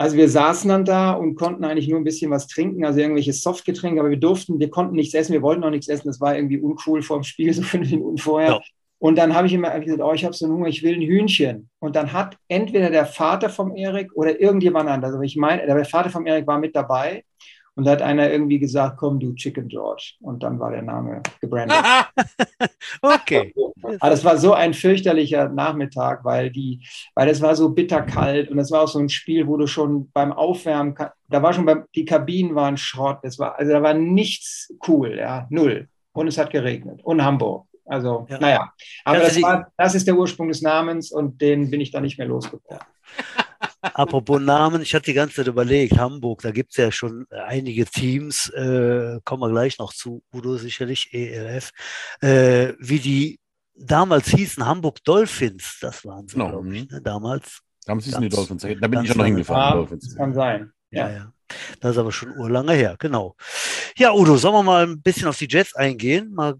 Also wir saßen dann da und konnten eigentlich nur ein bisschen was trinken, also irgendwelche Softgetränke, aber wir durften, wir konnten nichts essen, wir wollten auch nichts essen, das war irgendwie uncool vor dem Spiel, so fünf Minuten vorher. Ja. Und dann habe ich immer gesagt, oh, ich habe so einen Hunger, ich will ein Hühnchen. Und dann hat entweder der Vater vom Erik oder irgendjemand anders, aber ich meine, der Vater vom Erik war mit dabei und da hat einer irgendwie gesagt, komm du Chicken George. Und dann war der Name gebrandet. okay. Aber das war so ein fürchterlicher Nachmittag, weil die, weil es war so bitterkalt und es war auch so ein Spiel, wo du schon beim Aufwärmen, da war schon beim, die Kabinen waren Schrott. Das war, also da war nichts cool, ja, null. Und es hat geregnet. Und Hamburg. Also, ja. naja. Aber das, war, das ist der Ursprung des Namens und den bin ich dann nicht mehr losgeworden. Apropos Namen, ich hatte die ganze Zeit überlegt, Hamburg, da gibt es ja schon einige Teams, äh, kommen wir gleich noch zu, Udo sicherlich, ELF, äh, wie die damals hießen, Hamburg Dolphins, das waren sie, genau. glaube ich, ne, damals. Damals hießen die Dolphins, da bin ich schon noch hingefahren. Ja, das kann sein. Ja. ja, ja. Das ist aber schon urlange her, genau. Ja, Udo, sollen wir mal ein bisschen auf die Jets eingehen? Mal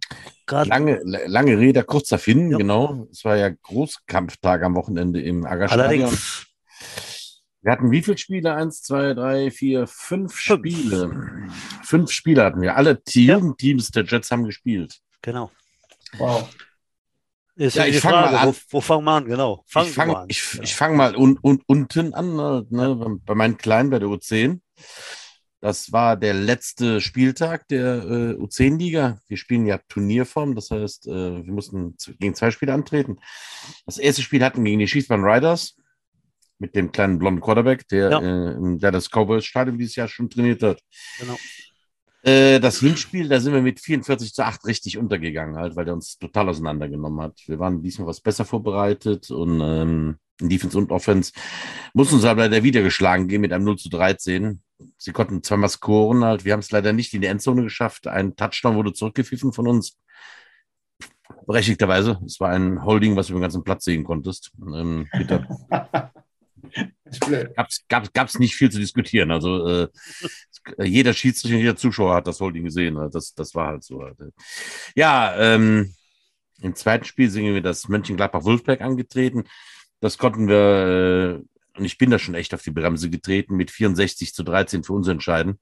lange, lange Rede, kurzer Finn, ja. genau. Es war ja Großkampftag am Wochenende im Aggerstadion. Allerdings wir hatten wie viele Spiele? Eins, zwei, drei, vier, fünf, fünf. Spiele. Fünf Spiele hatten wir. Alle Jugendteams der Jets haben gespielt. Genau. Wow. Ist ja, ich fange mal an. Wo, wo fangen wir an? Genau. Fang ich fange ich, ja. ich fang mal un, un, unten an, ne, ja. bei meinen Kleinen bei der U10. Das war der letzte Spieltag der äh, U10-Liga. Wir spielen ja Turnierform, das heißt, äh, wir mussten gegen zwei Spiele antreten. Das erste Spiel hatten wir gegen die Schießbahn Riders mit dem kleinen blonden Quarterback, der, ja. äh, der das Cowboys-Stadion dieses Jahr schon trainiert hat. Genau. Äh, das Hinspiel, da sind wir mit 44 zu 8 richtig untergegangen, halt, weil der uns total auseinandergenommen hat. Wir waren diesmal was besser vorbereitet und ähm, in Defense und Offense mussten uns aber leider wieder geschlagen gehen mit einem 0 zu 13. Sie konnten zweimal scoren, halt. Wir haben es leider nicht in die Endzone geschafft. Ein Touchdown wurde zurückgepfiffen von uns. Berechtigterweise. Es war ein Holding, was du über den ganzen Platz sehen konntest. Ähm, bitte. Gab's, gab's, gab's nicht viel zu diskutieren. Also äh, jeder Schiedsrichter, jeder Zuschauer hat das Holding gesehen. Das, das war halt so. Halt. Ja, ähm, im zweiten Spiel sind wir das Mönchengladbach-Wolfberg angetreten. Das konnten wir, äh, und ich bin da schon echt auf die Bremse getreten, mit 64 zu 13 für uns entscheiden.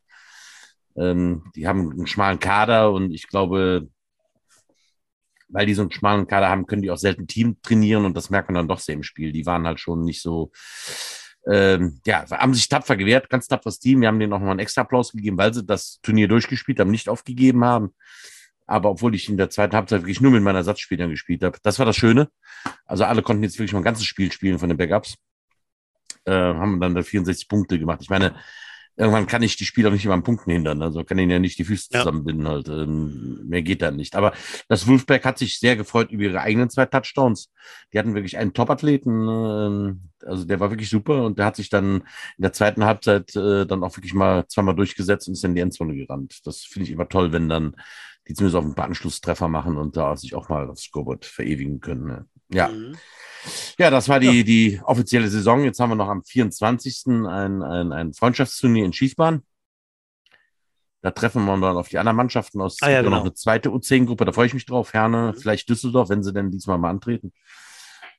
Ähm, die haben einen schmalen Kader und ich glaube, weil die so einen schmalen Kader haben, können die auch selten Team trainieren und das merkt man dann doch sehr im Spiel. Die waren halt schon nicht so, ähm, ja, haben sich tapfer gewehrt, ganz tapferes Team. Wir haben denen auch noch einen extra Applaus gegeben, weil sie das Turnier durchgespielt haben, nicht aufgegeben haben. Aber obwohl ich in der zweiten Halbzeit wirklich nur mit meinen Ersatzspielern gespielt habe, das war das Schöne. Also alle konnten jetzt wirklich mal ein ganzes Spiel spielen von den Backups. Äh, haben dann da 64 Punkte gemacht. Ich meine, irgendwann kann ich die Spieler nicht immer an Punkten hindern. Also kann ihnen ja nicht die Füße ja. zusammenbinden halt. Ähm, mehr geht dann nicht. Aber das Wolfberg hat sich sehr gefreut über ihre eigenen zwei Touchdowns. Die hatten wirklich einen Top-Athleten. Äh, also der war wirklich super und der hat sich dann in der zweiten Halbzeit äh, dann auch wirklich mal zweimal durchgesetzt und ist in die Endzone gerannt. Das finde ich immer toll, wenn dann die zumindest auf ein paar Anschlusstreffer machen und da sich auch mal aufs Scoreboard verewigen können. Ja. Mhm. Ja, das war die, ja. die offizielle Saison. Jetzt haben wir noch am 24. ein, ein, ein Freundschaftsturnier in Schießbahn. Da treffen wir dann auf die anderen Mannschaften aus. Ah, ja, genau. noch eine zweite U10-Gruppe, da freue ich mich drauf. Herne, mhm. vielleicht Düsseldorf, wenn sie denn diesmal mal antreten.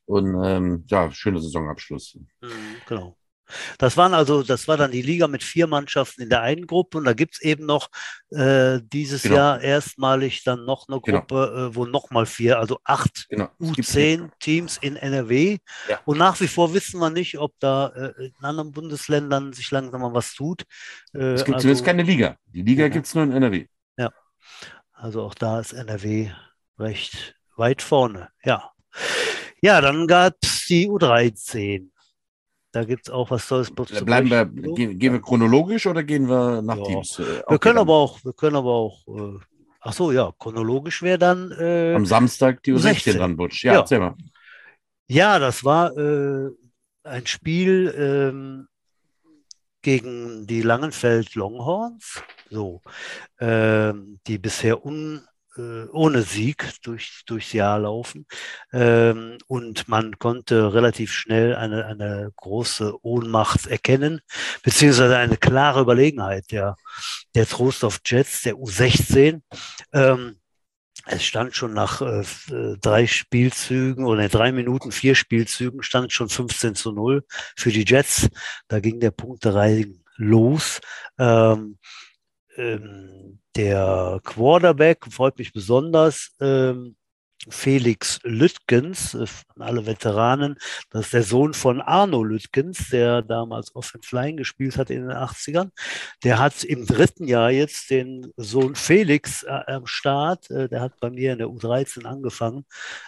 Und ähm, ja, schöner Saisonabschluss. Mhm, genau. Das waren also, das war dann die Liga mit vier Mannschaften in der einen Gruppe und da gibt es eben noch äh, dieses genau. Jahr erstmalig dann noch eine genau. Gruppe, genau. äh, wo nochmal vier, also acht genau. U10 Teams in NRW. Ja. Und nach wie vor wissen wir nicht, ob da äh, in anderen Bundesländern sich langsam mal was tut. Äh, es gibt also, zumindest keine Liga. Die Liga ja. gibt es nur in NRW. Ja. Also auch da ist NRW recht weit vorne. Ja. Ja, dann gab es die U13. Da gibt es auch was Tolles. Bleiben wir, gehen, gehen, wir chronologisch oder gehen wir nach ja. Teams? Äh, wir können aber auch, wir können aber auch, äh, ach so, ja, chronologisch wäre dann. Äh, Am Samstag die U16 dran, Butsch. Ja, ja, erzähl mal. Ja, das war äh, ein Spiel ähm, gegen die Langenfeld Longhorns, so, ähm, die bisher un, ohne Sieg durch, durchs Jahr laufen. Ähm, und man konnte relativ schnell eine, eine große Ohnmacht erkennen, beziehungsweise eine klare Überlegenheit der, der Trostorf Jets, der U16. Ähm, es stand schon nach äh, drei Spielzügen oder in drei Minuten, vier Spielzügen, stand schon 15 zu 0 für die Jets. Da ging der Punktereigen los. Ähm, ähm, der Quarterback freut mich besonders. Ähm, Felix Lüttgens, äh, alle Veteranen, das ist der Sohn von Arno Lüttgens, der damals Offensive Line gespielt hat in den 80ern. Der hat im dritten Jahr jetzt den Sohn Felix äh, am Start. Äh, der hat bei mir in der U13 angefangen,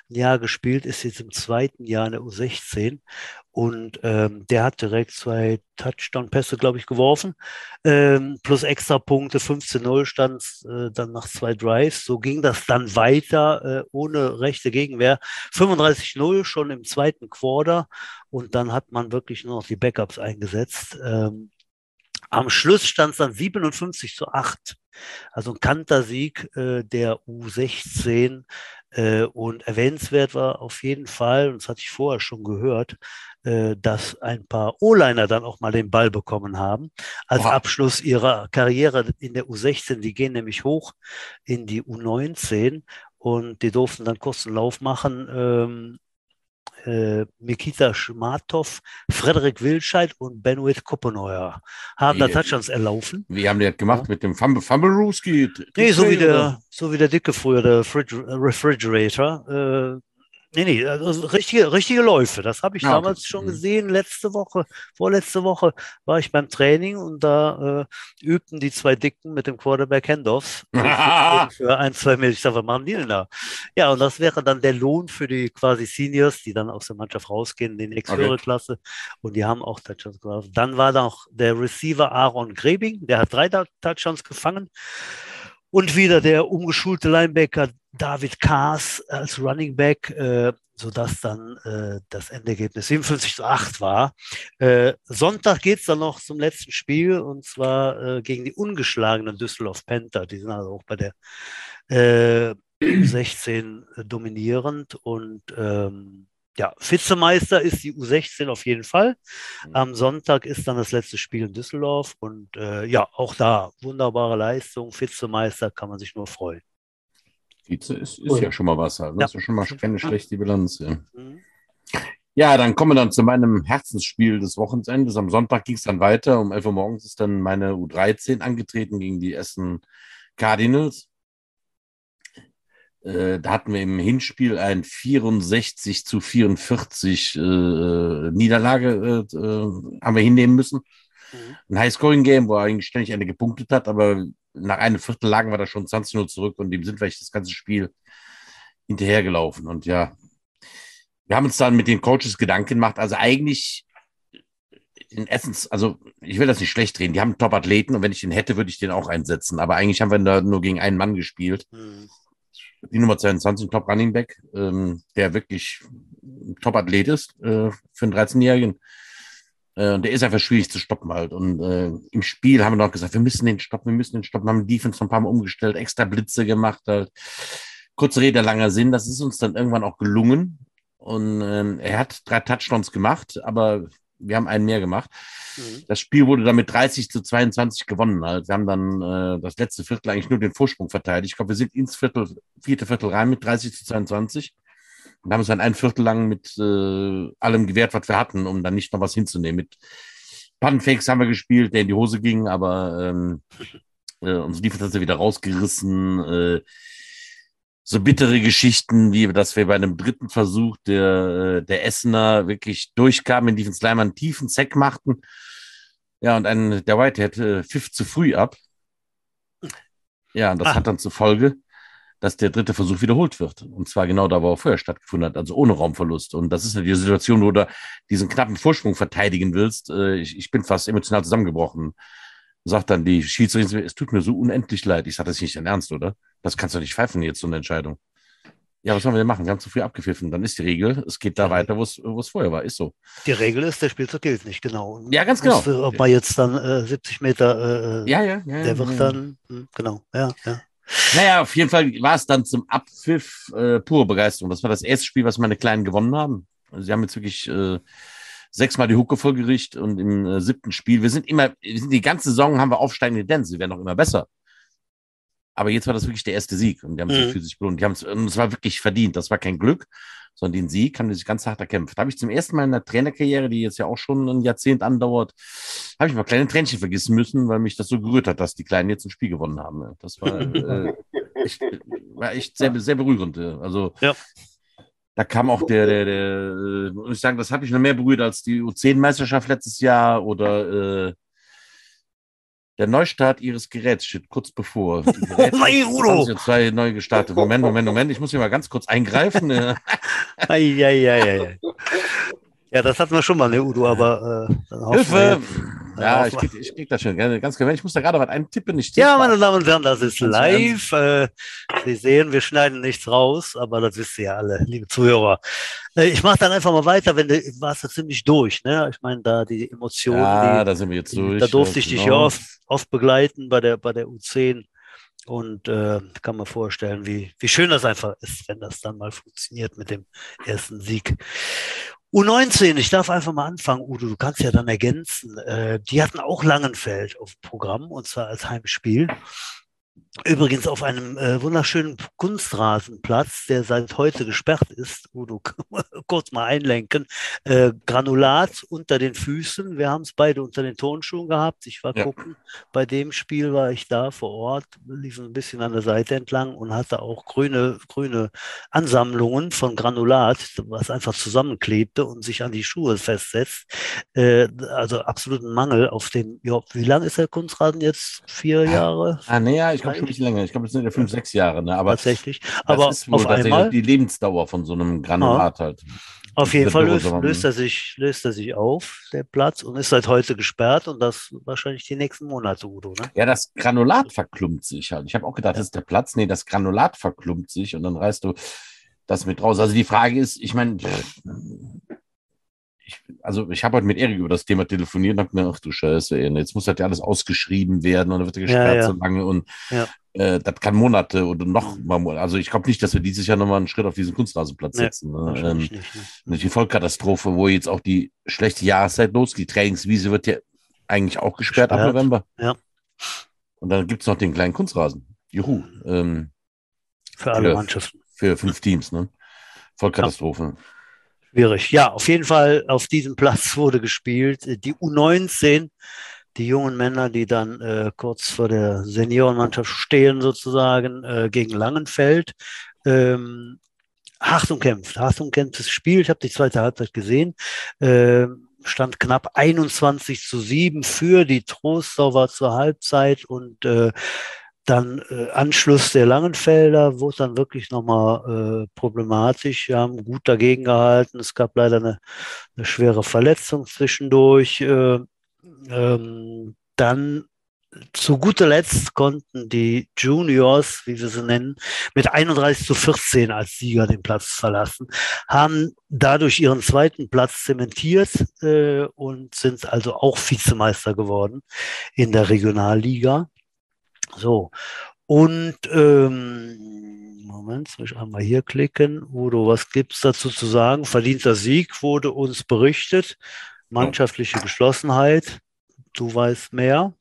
ein Jahr gespielt, ist jetzt im zweiten Jahr in der U16 und ähm, der hat direkt zwei Touchdown-Pässe, glaube ich, geworfen. Ähm, plus extra Punkte, 15-0 stand äh, dann nach zwei Drives. So ging das dann weiter, äh, ohne rechte Gegenwehr. 35-0 schon im zweiten Quarter. Und dann hat man wirklich nur noch die Backups eingesetzt. Ähm, am Schluss stand es dann 57 zu 8. Also ein Kantersieg äh, der U16. Äh, und erwähnenswert war auf jeden Fall, und das hatte ich vorher schon gehört, äh, dass ein paar O-Liner dann auch mal den Ball bekommen haben, als wow. Abschluss ihrer Karriere in der U16. Die gehen nämlich hoch in die U19 und die durften dann kurzen Lauf machen. Ähm, äh, Mikita Schmatov, Frederik Wilscheid und Benoit Koppeneuer haben wie, da Touchdowns erlaufen. Wie haben die das gemacht ja. mit dem Fumble, Fumbleruski? Nee, so wie, der, so wie der Dicke früher, der Refrigerator. Äh, Nee, nee, also richtige, richtige Läufe. Das habe ich Ah, okay. damals schon Mhm. gesehen. Letzte Woche, vorletzte Woche war ich beim Training und da äh, übten die zwei Dicken mit dem Quarterback Handoffs für, für ein, zwei Meter. Ich sage, was machen die denn da? Ja, und das wäre dann der Lohn für die quasi Seniors, die dann aus der Mannschaft rausgehen in die nächste Okay. höhere Klasse. Und die haben auch Touchdowns gemacht. Dann war da noch der Receiver Aaron Grebing, der hat drei Touchdowns gefangen. Und wieder der umgeschulte Linebacker David Kaas als Running Back, äh, sodass dann äh, das Endergebnis 57 zu 8 war. Äh, Sonntag geht es dann noch zum letzten Spiel und zwar äh, gegen die ungeschlagenen Düsseldorf Panther. Die sind also auch bei der äh, 16 dominierend und ähm, ja, Vizemeister ist die U16 auf jeden Fall. Am Sonntag ist dann das letzte Spiel in Düsseldorf und äh, ja, auch da wunderbare Leistung. Vizemeister kann man sich nur freuen. Vize ist, ist Cool. ja schon mal was. halt. Das ist ja schon mal keine schlechte Bilanz. Ja. Mhm. Ja, dann kommen wir dann zu meinem Herzensspiel des Wochenendes. Am Sonntag ging es dann weiter. Um 11 Uhr morgens ist dann meine U13 angetreten gegen die Essen Cardinals. Äh, da hatten wir im Hinspiel ein 64 zu 44 äh, Niederlage äh, äh, haben wir hinnehmen müssen. Mhm. Ein High-Scoring-Game, wo eigentlich ständig eine gepunktet hat, aber nach einem Viertel lagen wir da schon 20 Minuten zurück und dem sind wir das ganze Spiel hinterhergelaufen. Und ja, wir haben uns dann mit den Coaches Gedanken gemacht. Also eigentlich in Essens, also ich will das nicht schlecht reden, die haben Top-Athleten und wenn ich den hätte, würde ich den auch einsetzen. Aber eigentlich haben wir da nur gegen einen Mann gespielt. Mhm. Die Nummer 22, ein Top-Running Back, ähm, der wirklich ein Top-Athlet ist äh, für einen 13-Jährigen. Äh, und der ist einfach schwierig zu stoppen halt. Und äh, im Spiel haben wir noch gesagt, wir müssen den stoppen, wir müssen den stoppen, haben die Defense noch ein paar Mal umgestellt, extra Blitze gemacht halt. Kurze Rede, langer Sinn, das ist uns dann irgendwann auch gelungen. Und ähm, er hat drei Touchdowns gemacht, aber wir haben einen mehr gemacht. Mhm. Das Spiel wurde dann mit 30 zu 22 gewonnen. Halt. Wir haben dann äh, das letzte Viertel eigentlich nur den Vorsprung verteidigt. Ich glaube, wir sind ins Viertel, vierte Viertel rein mit 30 zu 22 und haben es dann ein Viertel lang mit äh, allem gewährt, was wir hatten, um dann nicht noch was hinzunehmen. Mit Pannenfakes haben wir gespielt, der in die Hose ging, aber ähm, äh, unsere Defense hat sie wieder rausgerissen. Äh, so bittere Geschichten, wie dass wir bei einem dritten Versuch der, äh, der Essener wirklich durchkamen, in Defense Line einen tiefen Sack machten. Ja, und ein, der Whitehead äh, pfiff zu früh ab. Ja, und das Ah. hat dann zur Folge, dass der dritte Versuch wiederholt wird. Und zwar genau da, wo er vorher stattgefunden hat, also ohne Raumverlust. Und das ist ja die Situation, wo du diesen knappen Vorsprung verteidigen willst. Äh, ich, ich bin fast emotional zusammengebrochen. Sagt dann die Schiedsrichterin, es tut mir so unendlich leid. Ich sage, das nicht dein Ernst, oder? Das kannst du nicht pfeifen jetzt, so eine Entscheidung. Ja, was sollen wir denn machen? Wir haben zu früh abgepfiffen. Dann ist die Regel, es geht da weiter, wo es vorher war. Ist so. Die Regel ist, der Spielzug gilt nicht, genau. Ja, ganz genau. Wusste, ob man jetzt dann äh, 70 Meter, äh, Ja, ja, ja. der wird dann, hm, genau, ja, ja. Naja, auf jeden Fall war es dann zum Abpfiff äh, pure Begeisterung. Das war das erste Spiel, was meine Kleinen gewonnen haben. Also sie haben jetzt wirklich äh, sechsmal die Hucke vollgerichtet und im äh, siebten Spiel, wir sind immer, wir sind die ganze Saison haben wir aufsteigende Tendenz, sie werden auch immer besser. Aber jetzt war das wirklich der erste Sieg und die haben sich Mhm. für sich belohnt. Die haben es, und es war wirklich verdient. Das war kein Glück, sondern den Sieg haben die sich ganz hart erkämpft. Da habe ich zum ersten Mal in der Trainerkarriere, die jetzt ja auch schon ein Jahrzehnt andauert, habe ich mal kleine Tränchen vergessen müssen, weil mich das so gerührt hat, dass die Kleinen jetzt ein Spiel gewonnen haben. Ja, Das war, äh, echt, war echt sehr, sehr berührend. ja. Also Ja. da kam auch der, der, der, äh, muss ich sagen, das hat mich noch mehr berührt als die U10-Meisterschaft letztes Jahr oder äh, der Neustart ihres Geräts steht kurz bevor. Nein, Udo! 2002 neu gestartet. Moment, Moment, Moment. Ich muss hier mal ganz kurz eingreifen. Äh, Ei, ei, ei, ei, ei. Ja, das hatten wir schon mal, ne, Udo, aber äh, dann hoffen wir Hilfe! Ja, ich krieg, ich krieg das schon gerne. Ganz genau. Ich muss da gerade was eintippen. Ich Ja, meine Damen und Herren, das ist live. Äh, Sie sehen, wir schneiden nichts raus, aber das wisst ihr ja alle, liebe Zuhörer. Äh, ich mache dann einfach mal weiter, wenn du warst ja ziemlich durch. Ne? Ich meine, da die Emotionen, Ja, die, da sind wir jetzt durch. da durfte ich dich ja Genau. oft, oft begleiten bei der, bei der U10. Und äh, kann man vorstellen, wie, wie schön das einfach ist, wenn das dann mal funktioniert mit dem ersten Sieg. U19, ich darf einfach mal anfangen, Udo, du kannst ja dann ergänzen. Äh, die hatten auch Langenfeld auf Programm und zwar als Heimspiel. Übrigens auf einem äh, wunderschönen Kunstrasenplatz, der seit heute gesperrt ist, wo du kurz mal einlenken, äh, Granulat unter den Füßen. Wir haben es beide unter den Turnschuhen gehabt. Ich war ja. gucken, bei dem Spiel war ich da vor Ort, lief ein bisschen an der Seite entlang und hatte auch grüne, grüne Ansammlungen von Granulat, was einfach zusammenklebte und sich an die Schuhe festsetzt. Äh, also absoluten Mangel auf dem, ja, wie lang ist der Kunstrasen jetzt? Vier Jahre? Ah, naja, ich glaube schon ein bisschen länger. Ich glaube, es sind ja fünf, sechs Jahre. Ne? Aber tatsächlich. Aber das ist wohl tatsächlich einmal, die Lebensdauer von so einem Granulat ja. halt. Auf jeden Fall löst, löst, er sich, löst er sich auf, der Platz, und ist seit heute gesperrt und das wahrscheinlich die nächsten Monate, Udo. Ne? Ja, das Granulat verklumpt sich halt. Ich habe auch gedacht, ja. das ist der Platz. Nee, das Granulat verklumpt sich und dann reißt du das mit raus. Also die Frage ist, ich meine, ich, also ich habe heute mit Erik über das Thema telefoniert und habe mir, ach du Scheiße, ey, jetzt muss das ja alles ausgeschrieben werden und dann wird er gesperrt ja, ja. so lange und ja. äh, das kann Monate oder noch mhm. mal, also ich glaube nicht, dass wir dieses Jahr nochmal einen Schritt auf diesen Kunstrasenplatz setzen. Ne? Ähm, nicht, ne? Die Vollkatastrophe, wo jetzt auch die schlechte Jahreszeit losgeht, die Trainingswiese wird ja eigentlich auch gesperrt, gesperrt. ab November. Ja. Und dann gibt es noch den kleinen Kunstrasen. Juhu. Ähm, für alle für, Mannschaften. Für fünf Teams, ne? Vollkatastrophe. Ja. Schwierig. Ja, auf jeden Fall auf diesem Platz wurde gespielt. Die U19, die jungen Männer, die dann äh, kurz vor der Seniorenmannschaft stehen, sozusagen, äh, gegen Langenfeld. Ähm, hart umkämpft, hart umkämpftes Spiel. Ich habe die zweite Halbzeit gesehen. Äh, stand knapp 21 zu 7 für die Trostorfer zur Halbzeit und äh, dann äh, Anschluss der Langenfelder wurde dann wirklich nochmal äh, problematisch. Wir haben gut dagegen gehalten. Es gab leider eine, eine schwere Verletzung zwischendurch. Äh, ähm, dann zu guter Letzt konnten die Juniors, wie wir sie nennen, mit 31 zu 14 als Sieger den Platz verlassen, haben dadurch ihren zweiten Platz zementiert äh, und sind also auch Vizemeister geworden in der Regionalliga. So. Und ähm, Moment, soll ich einmal hier klicken. Udo, was gibt es dazu zu sagen? Verdienter Sieg wurde uns berichtet. Mannschaftliche Geschlossenheit. Du weißt mehr.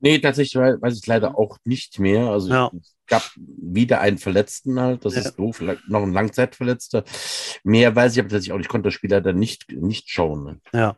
Nee, tatsächlich weiß ich leider auch nicht mehr. Also ja. es gab wieder einen Verletzten halt, das ja. ist doof, noch ein Langzeitverletzter. Mehr weiß ich aber tatsächlich auch nicht, ich konnte das Spiel leider nicht, nicht schauen. Ne? Ja.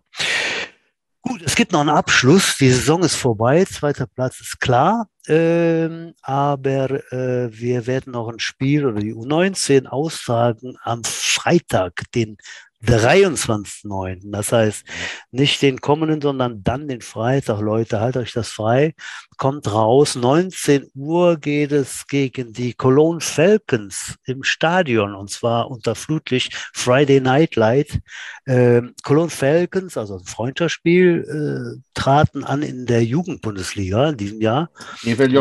Gut, es gibt noch einen Abschluss. Die Saison ist vorbei. Zweiter Platz ist klar. Ähm, aber äh, wir werden noch ein Spiel oder die U19 austragen am Freitag, den 23.9. Das heißt, nicht den kommenden, sondern dann den Freitag. Leute, haltet euch das frei. Kommt raus. 19 Uhr geht es gegen die Cologne Falcons im Stadion und zwar unter Flutlicht Friday Night Light. Äh, Cologne Falcons, also ein Freundschaftsspiel, äh, traten an in der Jugendbundesliga in diesem Jahr. GVJ.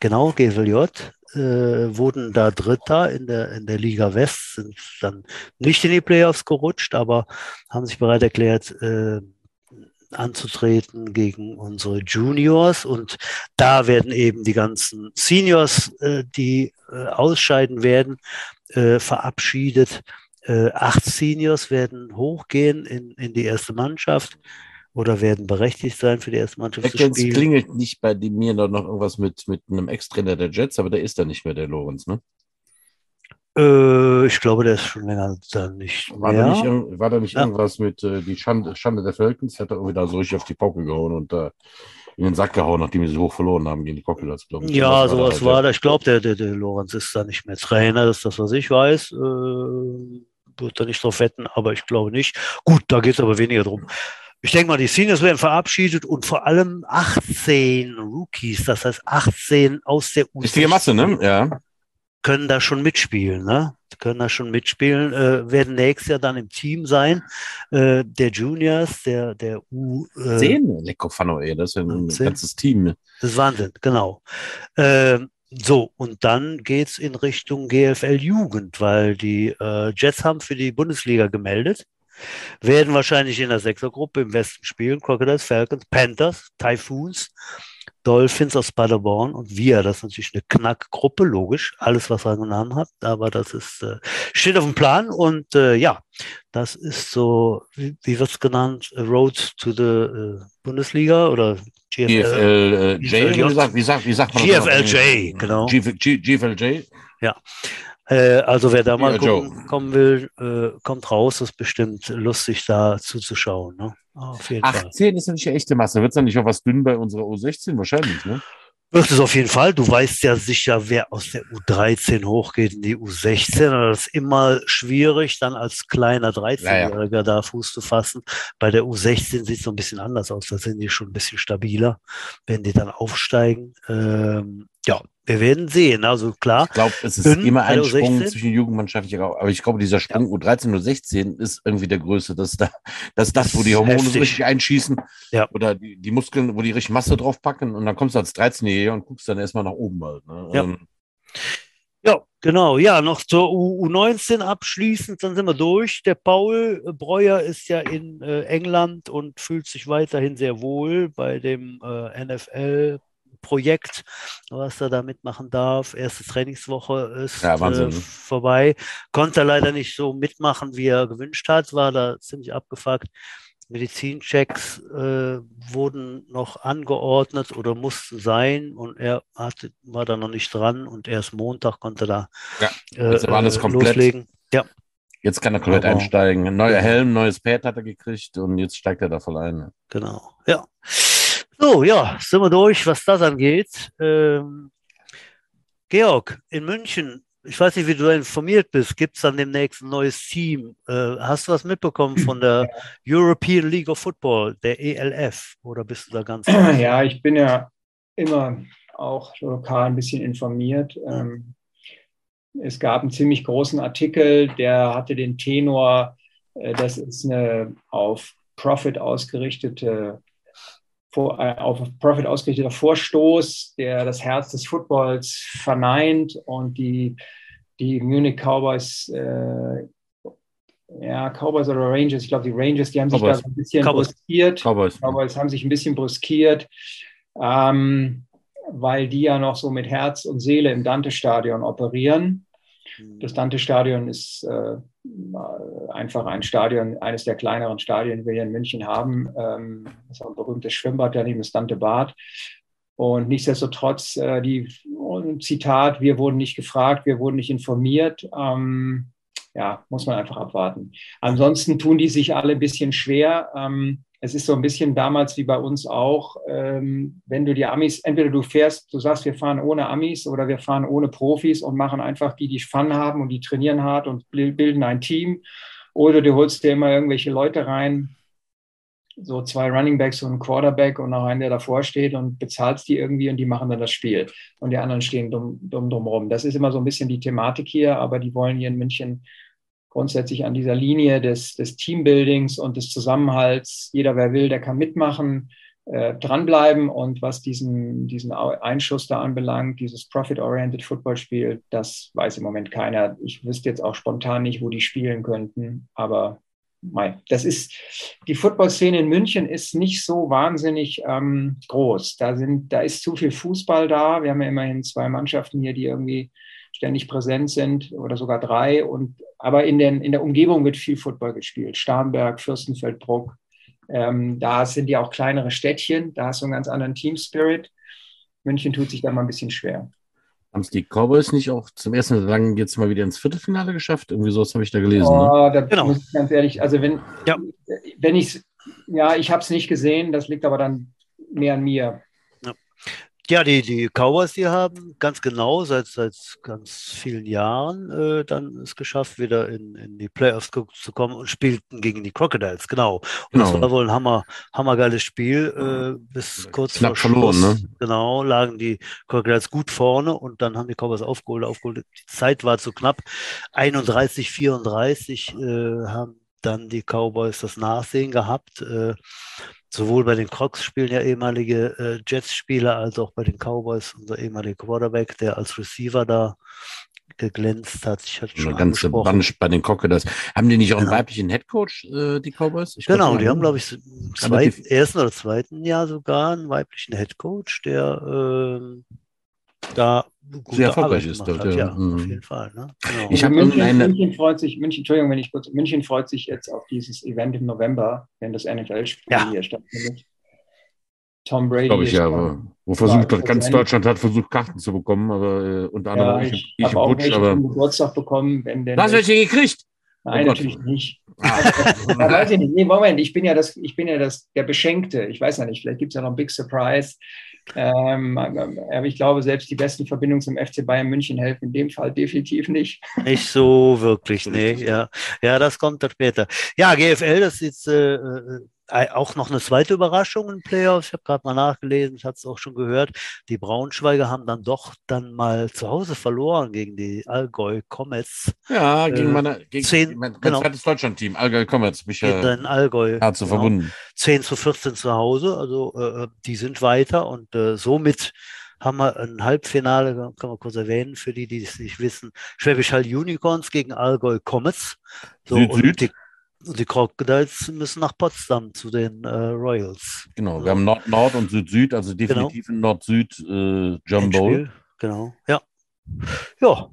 Genau, GVJ äh, wurden da Dritter in der, in der Liga West, sind dann nicht in die Playoffs gerutscht, aber haben sich bereit erklärt, äh, anzutreten gegen unsere Juniors. Und da werden eben die ganzen Seniors, äh, die äh, ausscheiden werden, äh, verabschiedet. Äh, acht Seniors werden hochgehen in, in die erste Mannschaft oder werden berechtigt sein für die erste Mannschaft zu spielen. klingelt nicht bei mir noch irgendwas mit, mit einem Ex-Trainer der Jets, aber der ist da nicht mehr, der Lorenz, ne? Äh, ich glaube, der ist schon länger da nicht war mehr. Da nicht, war da nicht ja. irgendwas mit äh, die Schande, Schande der Falcons? Hat er irgendwie da so richtig auf die Pauke gehauen und da äh, in den Sack gehauen, nachdem sie hoch verloren haben gegen die Crocodiles, glaube ich. Ja, was sowas war da. War da. Ich glaube, der, der, der Lorenz ist da nicht mehr Trainer, das ist das, was ich weiß. Äh, wird da nicht drauf wetten, aber ich glaube nicht. Gut, da geht es aber weniger drum. Ich denke mal, die Seniors werden verabschiedet und vor allem 18 Rookies, das heißt 18 aus der U. Richtige Masse, ne? Ja. Können da schon mitspielen, ne? Können da schon mitspielen, äh, werden nächstes Jahr dann im Team sein. Äh, der Juniors, der, der U. Äh, 10? Lecco Fano, ey, das ist ja ein 10. ganzes Team. Das ist Wahnsinn, genau. Äh, so, und dann geht's in Richtung GFL Jugend, weil die äh, Jets haben für die Bundesliga gemeldet werden wahrscheinlich in der Sechsergruppe im Westen spielen. Crocodiles, Falcons, Panthers, Typhoons, Dolphins aus Paderborn und wir. Das ist natürlich eine Knackgruppe, logisch. Alles, was er genannt hat. Aber das ist, äh, steht auf dem Plan. Und äh, ja, das ist so, wie, wie wird es genannt? Road to the äh, Bundesliga oder GFL, äh, J, GFLJ. wie sagt, wie sagt, wie sagt man das? GFLJ, genau. G, GFLJ? Äh, also wer da mal Ja, gucken, kommen will, äh, kommt raus, ist bestimmt lustig da zuzuschauen. Ne? Auf jeden Fall. 18 ist ja nicht eine echte Masse. Wird es dann nicht auch was dünn bei unserer U16? Wahrscheinlich, ne? Wird es auf jeden Fall. Du weißt ja sicher, wer aus der U13 hochgeht in die U16. Aber Das ist immer schwierig, dann als kleiner 13-Jähriger da Fuß zu fassen. Bei der U16 sieht es so ein bisschen anders aus. Da sind die schon ein bisschen stabiler, wenn die dann aufsteigen. Ähm, ja, wir werden sehen. Also klar, Ich glaube, es ist Dünn immer ein der Sprung U16? zwischen Jugendmannschaft. ich glaub- Aber ich glaube, dieser Sprung U13, U16 ist irgendwie der größte. Das ist, da, das, ist das, wo die Hormone so richtig einschießen. Ja. Oder die, die Muskeln, wo die richtig Masse draufpacken. Und dann kommst du als 13-Jähriger und guckst dann erstmal nach oben halt. Ne? Ja. Ähm, Ja, genau. Ja, noch zur U U19 abschließend, dann sind wir durch. Der Paul Breuer ist ja in äh, England und fühlt sich weiterhin sehr wohl bei dem äh, NFL-Projekt, was er da mitmachen darf. Erste Trainingswoche ist Ja, äh, ne? vorbei. Konnte er leider nicht so mitmachen, wie er gewünscht hat, war da ziemlich abgefuckt. Medizinchecks äh, wurden noch angeordnet oder mussten sein und er hatte, war da noch nicht dran und erst Montag konnte er da Ja, jetzt war alles äh, komplett. loslegen. Ja, Jetzt kann er komplett Aber- einsteigen. Ein neuer. Helm, neues Pad hat er gekriegt und jetzt steigt er da voll ein. genau. Ja. So, ja, sind wir durch, was das angeht. Ähm, Georg, in München, ich weiß nicht, wie du da informiert bist, gibt es dann demnächst ein neues Team? Äh, hast du was mitbekommen von der European League of Football, der ELF, oder bist du da ganz? Ja, ich bin ja immer auch lokal ein bisschen informiert. Ähm, es gab einen ziemlich großen Artikel, der hatte den Tenor, äh, das ist eine auf Profit ausgerichtete vor- äh, auf Profit ausgerichteter Vorstoß, der das Herz des Footballs verneint und die, die Munich Cowboys, äh, ja, Cowboys oder Rangers, ich glaube die Rangers, die haben sich Cowboys. da so ein bisschen Cowboys. brüskiert. Cowboys. Cowboys haben sich ein bisschen brüskiert, ähm, weil die ja noch so mit Herz und Seele im Dante-Stadion operieren. Das Dante-Stadion ist äh, einfach ein Stadion, eines der kleineren Stadien, die wir hier in München haben. Ähm, das ist auch ein berühmtes Schwimmbad daneben, das Dante-Bad. Und nichtsdestotrotz, äh, die Zitat, wir wurden nicht gefragt, wir wurden nicht informiert. Ähm, ja, muss man einfach abwarten. Ansonsten tun die sich alle ein bisschen schwer. Ähm, es ist so ein bisschen damals wie bei uns auch, ähm, wenn du die Amis, entweder du fährst, du sagst, wir fahren ohne Amis oder wir fahren ohne Profis und machen einfach die, die Fun haben und die trainieren hart und bil- bilden ein Team. Oder du holst dir immer irgendwelche Leute rein, so zwei Running Backs und ein Quarterback und noch einen, der davor steht und bezahlst die irgendwie und die machen dann das Spiel. Und die anderen stehen dumm, dumm drumherum. Das ist immer so ein bisschen die Thematik hier, aber die wollen hier in München grundsätzlich an dieser Linie des, des Teambuildings und des Zusammenhalts, jeder, wer will, der kann mitmachen, äh, dranbleiben. Und was diesen, diesen Einschuss da anbelangt, dieses Profit-Oriented Footballspiel, das weiß im Moment keiner. Ich wüsste jetzt auch spontan nicht, wo die spielen könnten, aber mei, das ist, die Football-Szene in München ist nicht so wahnsinnig ähm, groß. Da, sind, da ist zu viel Fußball da. Wir haben ja immerhin zwei Mannschaften hier, die irgendwie ständig präsent sind oder sogar drei. Und, aber in, den, in der Umgebung wird viel Football gespielt. Starnberg, Fürstenfeldbruck. Ähm, da sind ja auch kleinere Städtchen. Da hast du einen ganz anderen Team-Spirit. München tut sich da mal ein bisschen schwer. Haben es die Cowboys nicht auch zum ersten Mal lang jetzt mal wieder ins Viertelfinale geschafft? Irgendwie sowas habe ich da gelesen. Ne? Oh, da Genau. muss ich ganz ehrlich, also wenn, Ja. wenn ich ja, ich habe es nicht gesehen, das liegt aber dann mehr an mir. Ja, die, die Cowboys, die haben ganz genau seit, seit ganz vielen Jahren äh, dann es geschafft, wieder in, in die Playoffs zu kommen und spielten gegen die Crocodiles, genau. Und das Genau. war wohl ein hammer, hammergeiles Spiel. Äh, bis kurz Knapp vor verloren, Schluss, ne? genau, lagen die Crocodiles gut vorne und dann haben die Cowboys aufgeholt, aufgeholt. Die Zeit war zu knapp. 31, 34 äh, haben dann die Cowboys das Nachsehen gehabt. Äh, sowohl bei den Crocs spielen ja ehemalige äh, Jets-Spieler als auch bei den Cowboys unser ehemaliger Quarterback, der als Receiver da geglänzt hat. Ich hatte Eine schon ganze angesprochen. Bunch bei den Crocodiles. Haben die nicht auch einen Genau. weiblichen Headcoach, äh, die Cowboys? Ich Genau, die haben, glaube ich, im ersten oder zweiten Jahr sogar einen weiblichen Headcoach, der ähm, da gute Sehr erfolgreich Arbeit ist dort, hat. ja. Mhm. auf jeden Fall. Ne? Genau. Ich hab München, irgendeine- München freut sich, München, Entschuldigung, wenn ich kurz, München freut sich jetzt auf dieses Event im November, wenn das NFL-Spiel Ja. hier stattfindet. Tom Brady. Glaube ich, ist ja. Aber wo versucht hat, ganz Deutschland hat versucht, Karten zu bekommen, aber äh, unter anderem Ja, ich, ich ich habe im auch Putsch, welche aber. zum Geburtstag bekommen, wenn denn. Du hast welche gekriegt? Nein, Oh natürlich nicht. Ah. Ja, weiß ich nicht. Nee, Moment, ich bin ja das, ich bin ja das, der Beschenkte. Ich weiß ja nicht, vielleicht gibt es ja noch einen Big Surprise. Ähm, aber ich glaube, selbst die besten Verbindungen zum FC Bayern München helfen in dem Fall definitiv nicht. Nicht so wirklich, nee, ja. Ja, das kommt dann später. Ja, GFL, das ist äh, äh, auch noch eine zweite Überraschung in Playoffs. Ich habe gerade mal nachgelesen, ich hatte es auch schon gehört. Die Braunschweiger haben dann doch dann mal zu Hause verloren gegen die Allgäu Comets. Ja, gegen, Äh, meine, gegen zehn, mein, genau. zweites Deutschland-Team, Allgäu Comets, mich Geht äh, dann Allgäu. so genau. verbunden. 10 zu 14 zu Hause, also äh, die sind weiter und äh, somit haben wir ein Halbfinale, kann man kurz erwähnen, für die, die es nicht wissen, Schwäbisch Hall Unicorns gegen Allgäu Comets. So, Süd, und Süd. Die, die Crocodiles müssen nach Potsdam zu den äh, Royals. Genau, wir haben Nord-Nord und Süd-Süd, also definitiv ein Nord-Süd äh, Jumbo. Genau, ja. Ja,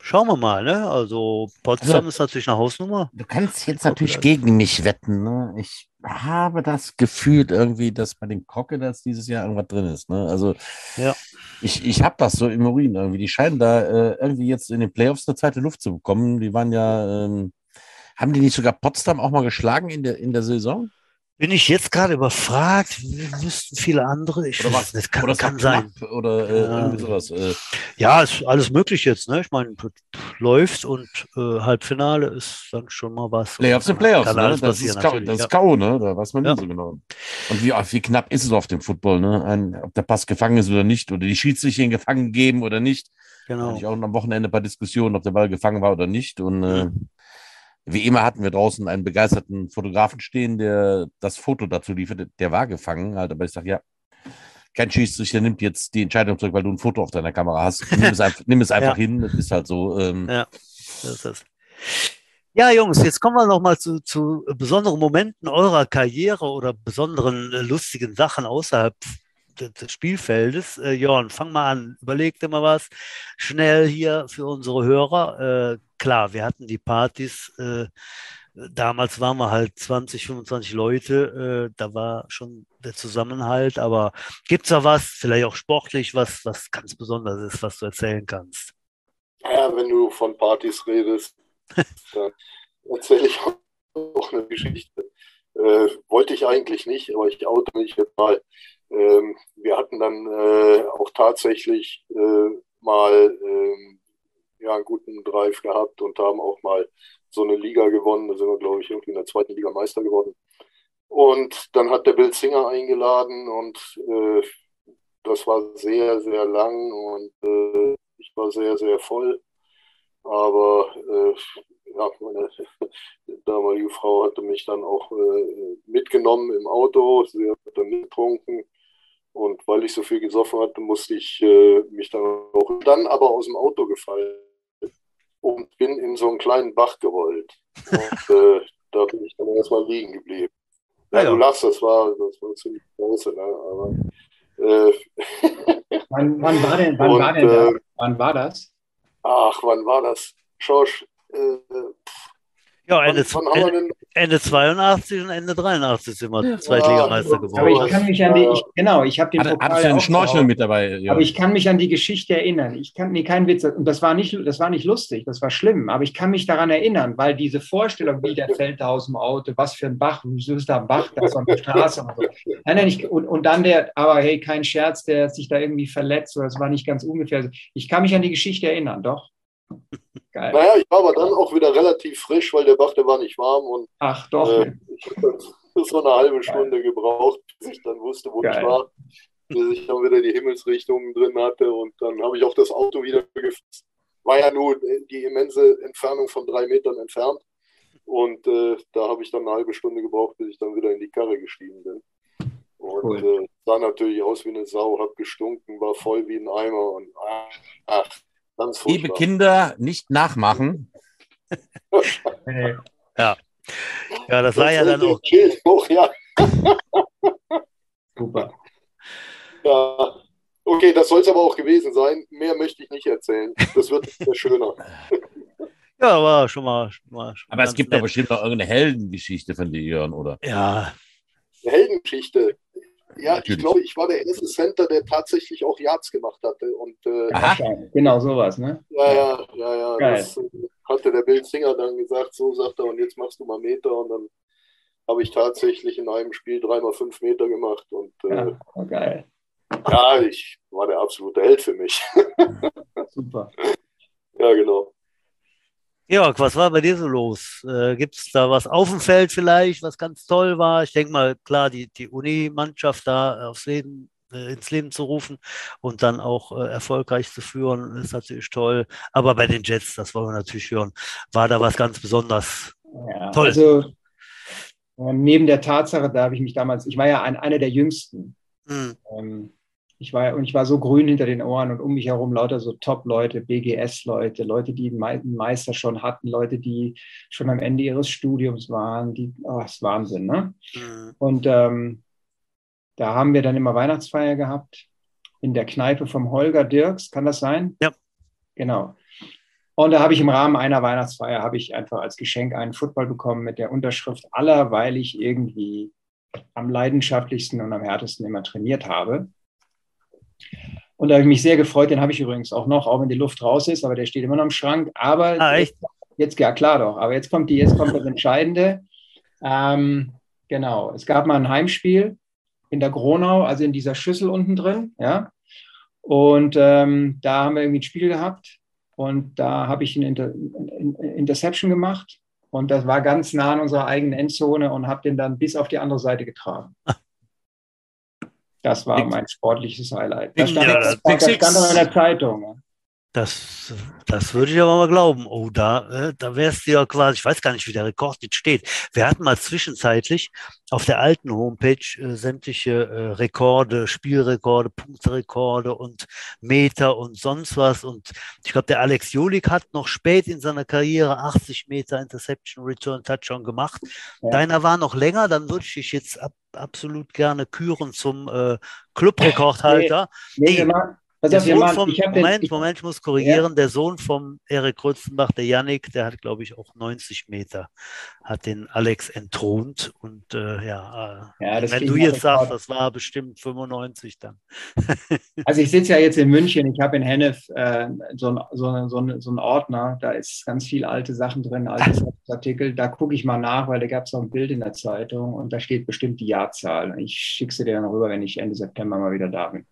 schauen wir mal, ne? Also Potsdam Also- ist natürlich eine Hausnummer. Du kannst jetzt natürlich gegen mich wetten. Ne? Ich habe das Gefühl irgendwie, dass bei den Crocodiles dieses Jahr irgendwas drin ist. Ne? Also Ja. ich, ich habe das so im Urin irgendwie. Die scheinen da äh, irgendwie jetzt in den Playoffs eine zweite Luft zu bekommen. Die waren ja, ähm, haben die nicht sogar Potsdam auch mal geschlagen in der, in der Saison? Bin ich jetzt gerade überfragt, wüssten viele andere. Ich Oder was? nicht, kann, Oder kann sein. Oder äh, Ja. irgendwie sowas. Äh, Ja, ist alles möglich jetzt, ne? Ich meine, läuft und äh, Halbfinale ist dann schon mal was. Playoffs sind Playoffs. Kann Ne? alles Das, ist K.O., natürlich. das ist K.O., ne? Da weiß man Ja. nie so genau. Und wie, wie knapp ist es auf dem Football, ne? Ein, ob der Pass gefangen ist oder nicht, oder die Schiedsrichter ihn gefangen geben oder nicht. Genau. hatte ich auch am Wochenende ein paar Diskussionen, ob der Ball gefangen war oder nicht. Und äh, Mhm. Wie immer hatten wir draußen einen begeisterten Fotografen stehen, der das Foto dazu lieferte. Der war gefangen, halt, aber ich sage, ja, kein Schiedsrichter nimmt jetzt die Entscheidung zurück, weil du ein Foto auf deiner Kamera hast. Nimm es einfach, nimm es einfach hin, das ist halt so. Ähm, Ja. Das ist. Ja, Jungs, jetzt kommen wir noch mal zu, zu besonderen Momenten eurer Karriere oder besonderen äh, lustigen Sachen außerhalb des, des Spielfeldes. Äh, Jörn, fang mal an. Überleg dir mal was schnell hier für unsere Hörer. Äh, klar, wir hatten die Partys. Äh, damals waren wir halt 20, 25 Leute. Äh, da war schon der Zusammenhalt. Aber gibt's da was, vielleicht auch sportlich, was, was ganz Besonderes ist, was du erzählen kannst? Ja, wenn du von Partys redest, dann erzähle ich auch eine Geschichte. Äh, wollte ich eigentlich nicht, aber ich oute mich jetzt mal. Ähm, wir hatten dann äh, auch tatsächlich äh, mal ähm, ja, einen guten Drive gehabt und haben auch mal so eine Liga gewonnen. Da sind wir, glaube ich, irgendwie in der zweiten Liga Meister geworden. Und dann hat der Bill Singer eingeladen und äh, das war sehr, sehr lang und äh, ich war sehr, sehr voll. Aber äh, ja, meine damalige Frau hatte mich dann auch äh, mitgenommen im Auto. Sie hat dann getrunken. Und weil ich so viel gesoffen hatte, musste ich äh, mich dann auch dann aber aus dem Auto gefallen und bin in so einen kleinen Bach gerollt. Und äh, da bin ich dann erstmal liegen geblieben. Ja, Ah ja. du lachst, das war, das war ziemlich große, ne? Aber äh, Wann, wann war denn, wann Und, war denn da, äh, wann war das? ach, wann war das? Schorsch, äh, Ja, wann, wann haben wir denn? Ende 82 und Ende 83 sind wir Ja. Zweitligameister Ja, Aber geworden. ich kann mich an die, ich, genau, ich habe den Hat, Pokal ja einen auch Schnorchel mit dabei? Ja. Aber ich kann mich an die Geschichte erinnern. Ich kann, nee, kein Witz. Und das war nicht, das war nicht lustig, das war schlimm. Aber ich kann mich daran erinnern, weil diese Vorstellung, wie der fällt da aus dem Auto, was für ein Bach, wieso ist da ein Bach, das war eine Straße und so. Nein, nein, ich, und, und dann der, aber hey, kein Scherz, der sich da irgendwie verletzt oder das war nicht ganz ungefähr. Ich kann mich an die Geschichte erinnern, doch. Geil. Naja, ich war aber dann auch wieder relativ frisch, weil der Bach, der war nicht warm und Ach, doch. äh, ich habe so eine halbe Stunde gebraucht, bis ich dann wusste, wo Geil. ich war, bis ich dann wieder die Himmelsrichtungen drin hatte und dann habe ich auch das Auto wieder gefasst. War ja nur die immense Entfernung von drei Metern entfernt und äh, da habe ich dann eine halbe Stunde gebraucht, bis ich dann wieder in die Karre gestiegen bin. Und Cool. äh, sah natürlich aus wie eine Sau, hab gestunken, war voll wie ein Eimer und ach, ach ganz Liebe. Kinder, nicht nachmachen. Äh, Ja, das war ja dann auch, hoch, ja. super. Ja, okay, das soll es aber auch gewesen sein. Mehr möchte ich nicht erzählen. Das wird mehr schöner. ja, war schon mal. Schon mal schon Aber es gibt doch nett. bestimmt noch irgendeine Heldengeschichte von dir, Jörn, oder? Ja, Eine Heldengeschichte. Ja, Natürlich. ich glaube, ich war der erste Center, der tatsächlich auch Yards gemacht hatte. Und, äh, Aha. Genau sowas, ne? Ja, ja, ja, ja. Geil. Das äh, hatte der Bill Singer dann gesagt, so sagt er, und jetzt machst du mal Meter. Und dann habe ich tatsächlich in einem Spiel dreimal fünf Meter gemacht. Und, äh, ja, oh, geil. Ja, ich war der absolute Held für mich. Super. Ja, genau. Jörg, was war bei dir so los? Äh, Gibt es da was auf dem Feld vielleicht, was ganz toll war? Ich denke mal, klar, die, die Uni-Mannschaft da aufs Leben, äh, ins Leben zu rufen und dann auch äh, erfolgreich zu führen, ist natürlich toll. Aber bei den Jets, das wollen wir natürlich hören, war da was ganz besonders ja, toll. Also neben der Tatsache, da habe ich mich damals, ich war ja ein, einer der Jüngsten. Mhm. Ähm, ich war, und ich war so grün hinter den Ohren und um mich herum lauter so Top-Leute, BGS-Leute, Leute, die einen Meister schon hatten, Leute, die schon am Ende ihres Studiums waren. Die, oh, das ist Wahnsinn, ne? Mhm. Und ähm, da haben wir dann immer Weihnachtsfeier gehabt in der Kneipe vom Holger Dirks, kann das sein? Ja. Genau. Und da habe ich im Rahmen einer Weihnachtsfeier habe ich einfach als Geschenk einen Football bekommen mit der Unterschrift aller, weil ich irgendwie am leidenschaftlichsten und am härtesten immer trainiert habe. Und da habe ich mich sehr gefreut. Den habe ich übrigens auch noch, auch wenn die Luft raus ist, aber der steht immer noch im Schrank. Aber ah, jetzt, jetzt, ja klar doch, aber jetzt kommt die, jetzt kommt das Entscheidende. Ähm, genau, es gab mal ein Heimspiel in der Gronau, also in dieser Schüssel unten drin, ja. Und ähm, da haben wir irgendwie ein Spiel gehabt und da habe ich eine Inter Interception gemacht und das war ganz nah an unserer eigenen Endzone und habe den dann bis auf die andere Seite getragen. Das war mein sportliches Highlight. Das stand, ja, das, das stand in der Zeitung. Das, das würde ich aber mal glauben. Oh, da, äh, da wärst du ja quasi, ich weiß gar nicht, wie der Rekord jetzt steht. Wir hatten mal zwischenzeitlich auf der alten Homepage äh, sämtliche äh, Rekorde, Spielrekorde, Punkterekorde und Meter und sonst was. Und ich glaube, der Alex Jolik hat noch spät in seiner Karriere 80 Meter Interception Return Touchdown gemacht. Ja. Deiner war noch länger, dann würde ich dich jetzt ab, absolut gerne küren zum äh, Clubrekordhalter. Nee, nee, der Sohn mal, vom, Moment, den, Moment, ich muss korrigieren. Ja. Der Sohn vom Erik Krutzenbach, der Yannick, der hat, glaube ich, auch 90 Meter, hat den Alex entthront. Und äh, ja, ja wenn du jetzt sagst, das war bestimmt 95 dann. also ich sitze ja jetzt in München, ich habe in Hennef äh, so, so, so, so einen Ordner, da ist ganz viel alte Sachen drin, alte Artikel. Da gucke ich mal nach, weil da gab es noch ein Bild in der Zeitung und da steht bestimmt die Jahrzahl. Ich schicke sie dir dann rüber, wenn ich Ende September mal wieder da bin.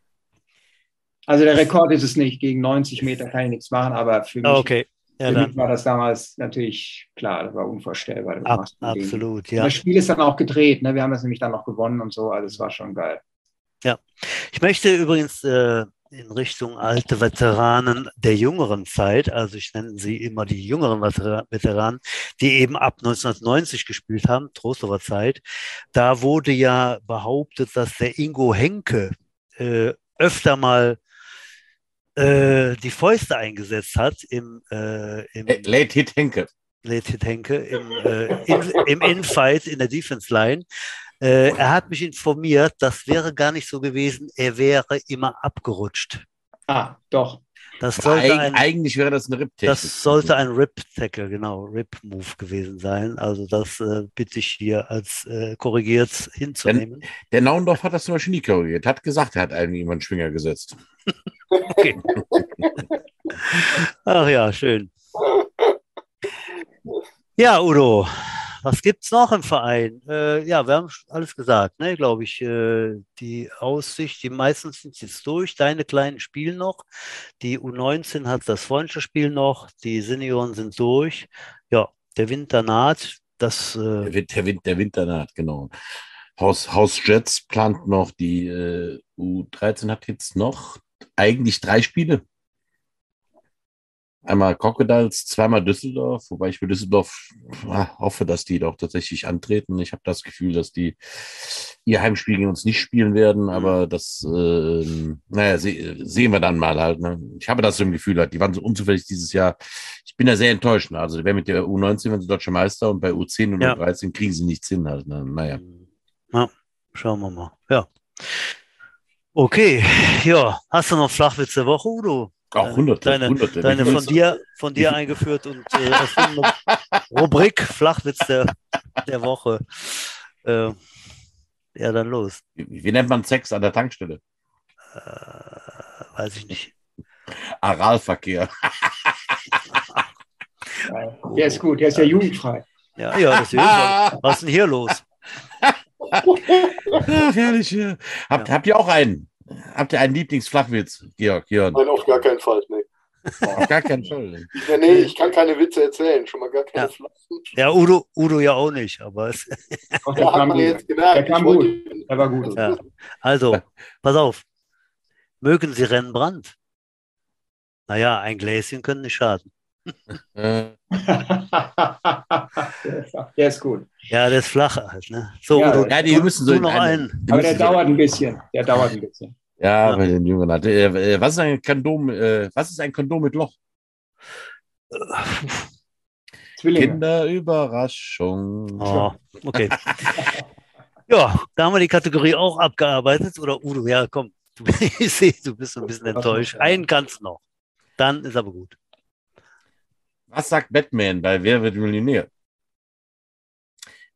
Also der Rekord ist es nicht. Gegen 90 Meter kann ich nichts machen, aber für mich, okay. ja, für mich war das damals natürlich klar, das war unvorstellbar. Das Ab, absolut, ja. Das Spiel ist dann auch gedreht. Ne? Wir haben das nämlich dann noch gewonnen und so. Also es war schon geil. Ja, ich möchte übrigens äh, in Richtung alte Veteranen der jüngeren Zeit, also ich nenne sie immer die jüngeren Veteranen, die eben ab 1990 gespielt haben, Trostower Zeit. Da wurde ja behauptet, dass der Ingo Henke äh, öfter mal äh, die Fäuste eingesetzt hat im, äh, im Late Hit Henke. Late Hit Henke im, äh, in, im Infight in der Defense Line. Äh, er hat mich informiert, das wäre gar nicht so gewesen, er wäre immer abgerutscht. Ah, doch. Das sollte ein, eigentlich wäre das ein Rip-Tackle. Das sollte ein Rip-Tackle, genau, Rip-Move gewesen sein. Also das äh, bitte ich hier als äh, korrigiert hinzunehmen. Denn, der Naundorf hat das zum Beispiel nie korrigiert. Hat gesagt, er hat einen jemand Schwinger gesetzt. okay. Ach ja, schön. Ja, Udo, was gibt es noch im Verein? Äh, ja, wir haben alles gesagt, ne, glaube ich. Äh, die Aussicht, die meisten sind jetzt durch. Deine Kleinen spielen noch. Die U19 hat das Freundschaftsspiel noch. Die Senioren sind durch. Ja, der Winter naht. Das, äh, der, der, Wind, der Winter naht, genau. Haus, Haus Jets plant noch, die äh, U13 hat jetzt noch eigentlich drei Spiele. Einmal Crocodiles, zweimal Düsseldorf, wobei ich für Düsseldorf ja, hoffe, dass die doch tatsächlich antreten. Ich habe das Gefühl, dass die ihr Heimspiel gegen uns nicht spielen werden, mhm. aber das, äh, naja, se sehen wir dann mal halt. Ne? Ich habe das so im Gefühl, halt, die waren so unzufällig dieses Jahr. Ich bin da sehr enttäuscht. Ne? Also, wer mit der U19 wenn sie deutsche Meister und bei U10 und ja. U13 kriegen sie nichts hin halt. Ne? Naja. Ja, schauen wir mal. Ja. Okay, ja. Hast du noch Flachwitz der Woche, Udo? Auch hunderte, deine, hunderte. Deine von dir, von dir eingeführt und äh, Rubrik Flachwitz der, der Woche. Äh, ja dann los? Wie, wie nennt man Sex an der Tankstelle? Äh, weiß ich nicht. Aralverkehr. Der ist gut, der ist ja jugendfrei. Ja, ja, das ist jedenfalls- Was ist denn hier los? Ach, herrlich. ja. Habt, habt ihr auch einen? Habt ihr einen Lieblingsflachwitz, Georg? Jörn? Nein, auf gar keinen Fall. Nee. Auf gar keinen Fall. Ja, nee, ich kann keine Witze erzählen, schon mal gar keine Ja. Flaschen. Ja, Udo, Udo ja auch nicht, aber es, Doch, der kam man gut. jetzt gemerkt. Der kam wollte- Der war gut. ja. Also, pass auf. Mögen Sie Rennbrand? Naja, ein Gläschen können nicht schaden. Äh, der ist gut. Ja, der ist flach halt, ne? So, Ja, Udo, ja, die müssen so noch eine- einen. Aber der dauert ein bisschen. Der dauert ein bisschen. Ja, Ja. bei den Jungen. hat- Äh, äh, was ist ein Kondom? Was ist ein Kondom mit Loch? Zwillinge. Kinderüberraschung. Oh, okay. Ja, da haben wir die Kategorie auch abgearbeitet. Oder Udo, ja, komm. Du, ich sehe, du bist ein bisschen enttäuscht. Einen kannst du noch. Dann ist aber gut. Was sagt Batman bei Wer wird Millionär?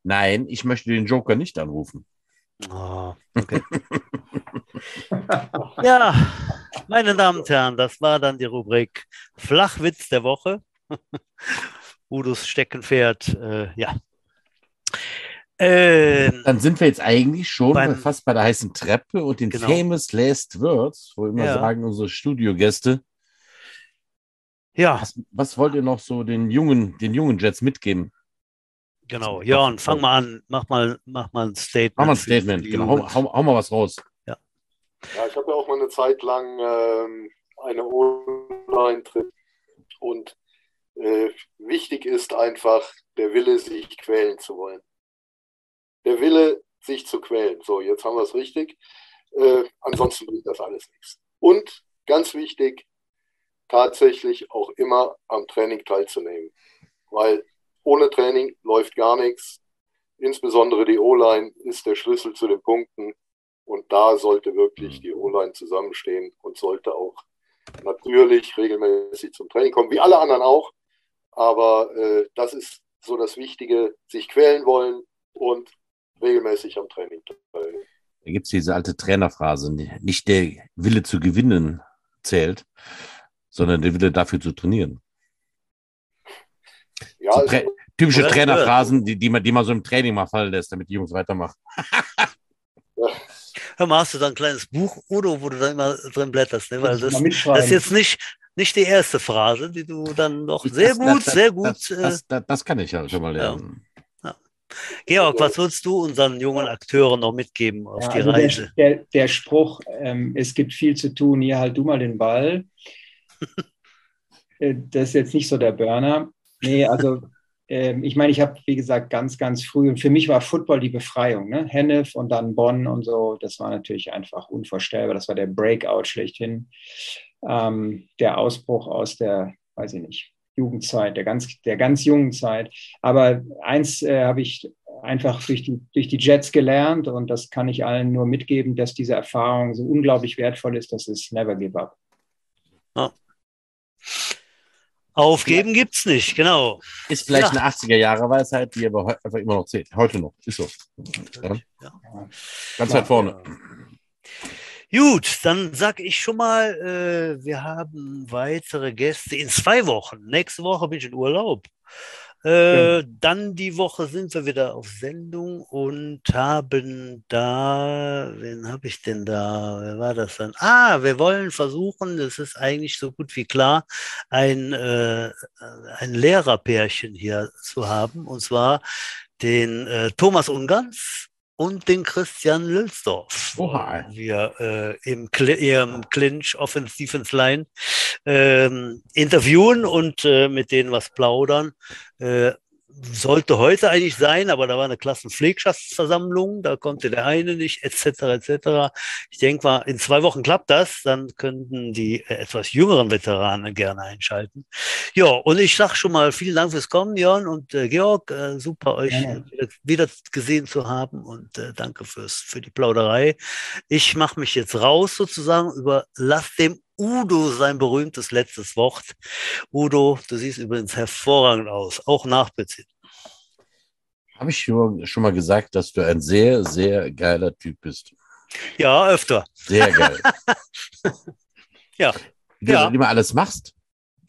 Nein, ich möchte den Joker nicht anrufen. Oh, okay. ja, meine Damen und Herren, das war dann die Rubrik Flachwitz der Woche. Udos Steckenpferd, äh, ja. Ähm, Dann sind wir jetzt eigentlich schon Beim- fast bei der heißen Treppe und den Genau. famous last words, wo immer Ja. sagen unsere Studiogäste, ja, was, was wollt ihr noch so den jungen, den jungen Jets mitgeben? genau. Jörn, fang mal an. Mach mal, mach mal ein Statement. Mach mal ein Statement, genau. Hau, hau, hau mal was raus. Ja, ich habe ja auch mal eine Zeit lang ähm, eine Online-Trip und äh, wichtig ist einfach der Wille, sich quälen zu wollen. Der Wille, sich zu quälen. So, jetzt haben wir es richtig. Äh, ansonsten bringt das alles nichts. Und ganz wichtig, tatsächlich auch immer am Training teilzunehmen. Weil ohne Training läuft gar nichts. Insbesondere die O-Line ist der Schlüssel zu den Punkten. Und da sollte wirklich die O-Line zusammenstehen und sollte auch natürlich regelmäßig zum Training kommen, wie alle anderen auch. Aber äh, das ist so das Wichtige, sich quälen wollen und regelmäßig am Training teilnehmen. Da gibt es diese alte Trainerphrase, nicht der Wille zu gewinnen zählt, sondern der Wille dafür zu trainieren. Ja, So also, Tra typische Ja, Trainerphrasen, die, die, man, die man so im Training mal fallen lässt, damit die Jungs weitermachen. Hör mal, hast du da ein kleines Buch, Udo, wo du da immer drin blätterst, ne? Weil das, das ist jetzt nicht, nicht die erste Phrase, die du dann noch sehr Das- gut, das, sehr das, gut. Das, äh, das, das, kann ich ja schon mal lernen. Georg, was würdest du unseren jungen Akteuren noch mitgeben auf Ja, die also Reise? Der, der, der Spruch, ähm, es gibt viel zu tun, hier halt du mal den Ball. Äh, das ist jetzt nicht so der Burner. Nee, also ähm, ich meine, ich habe, wie gesagt, ganz, ganz früh, und für mich war Football die Befreiung. Ne? Hennef und dann Bonn und so, das war natürlich einfach unvorstellbar. Das war der Breakout schlechthin. Ähm, der Ausbruch aus der, weiß ich nicht, Jugendzeit, der ganz, der ganz jungen Zeit. Aber eins äh, habe ich einfach durch die, durch die Jets gelernt und das kann ich allen nur mitgeben, dass diese Erfahrung so unglaublich wertvoll ist, dass es never give up. Aufgeben gibt's nicht, genau. Ist vielleicht Ja. eine 80er-Jahre-Weisheit, die aber einfach immer noch zählt. Heute noch. Ist so. Ja. Ja. Ganz weit vorne. Gut, dann sag ich schon mal, äh, wir haben weitere Gäste in zwei Wochen. Nächste Woche bin ich in Urlaub. Äh, Dann die Woche sind wir wieder auf Sendung und haben da, wen habe ich denn da? Wer war das dann? Ah, wir wollen versuchen, das ist eigentlich so gut wie klar, ein, äh, ein Lehrerpärchen hier zu haben, und zwar den äh, Thomas Ungarns und den Christian Lülsdorf. Oha. Wir äh, im, Cl im Clinch Offense Defense Line ähm, interviewen und äh, mit denen was plaudern. Sollte heute eigentlich sein, aber da war eine Klassenpflegschaftsversammlung, da konnte der eine nicht, etc., etc. Ich denke mal, in zwei Wochen klappt das, dann könnten die äh, etwas jüngeren Veteranen gerne einschalten. Ja, und ich sage schon mal vielen Dank fürs Kommen, Jörn und äh, Georg. Äh, super, euch Gerne. wieder, wieder gesehen zu haben und äh, danke fürs, für die Plauderei. Ich mache mich jetzt raus sozusagen, überlass dem Udo sein berühmtes letztes Wort. Udo, du siehst übrigens hervorragend aus, auch nachbeziehen. Habe ich schon mal gesagt, dass du ein sehr, sehr geiler Typ bist. Ja, öfter. Sehr geil. Ja. Wie du Ja. das immer alles machst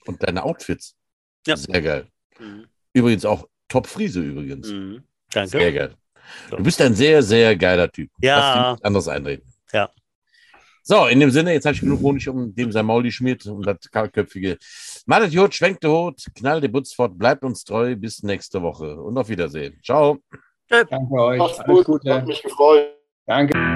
und deine Outfits. Ja. Sehr geil. Mhm. Übrigens auch Top-Friese übrigens. Mhm. Sehr Danke. geil. So. Du bist ein sehr, sehr geiler Typ. Ja. Lass dir anderes einreden. Ja. So, in dem Sinne, jetzt habe ich genug Honig um dem sein Maul geschmiert und das kahlköpfige. Malet Jod, schwenkt der Hut, knall den Butz fort, bleibt uns treu. Bis nächste Woche und auf Wiedersehen. Ciao. Danke euch. Macht's Alles gut, hat Gute. mich gefreut. Danke.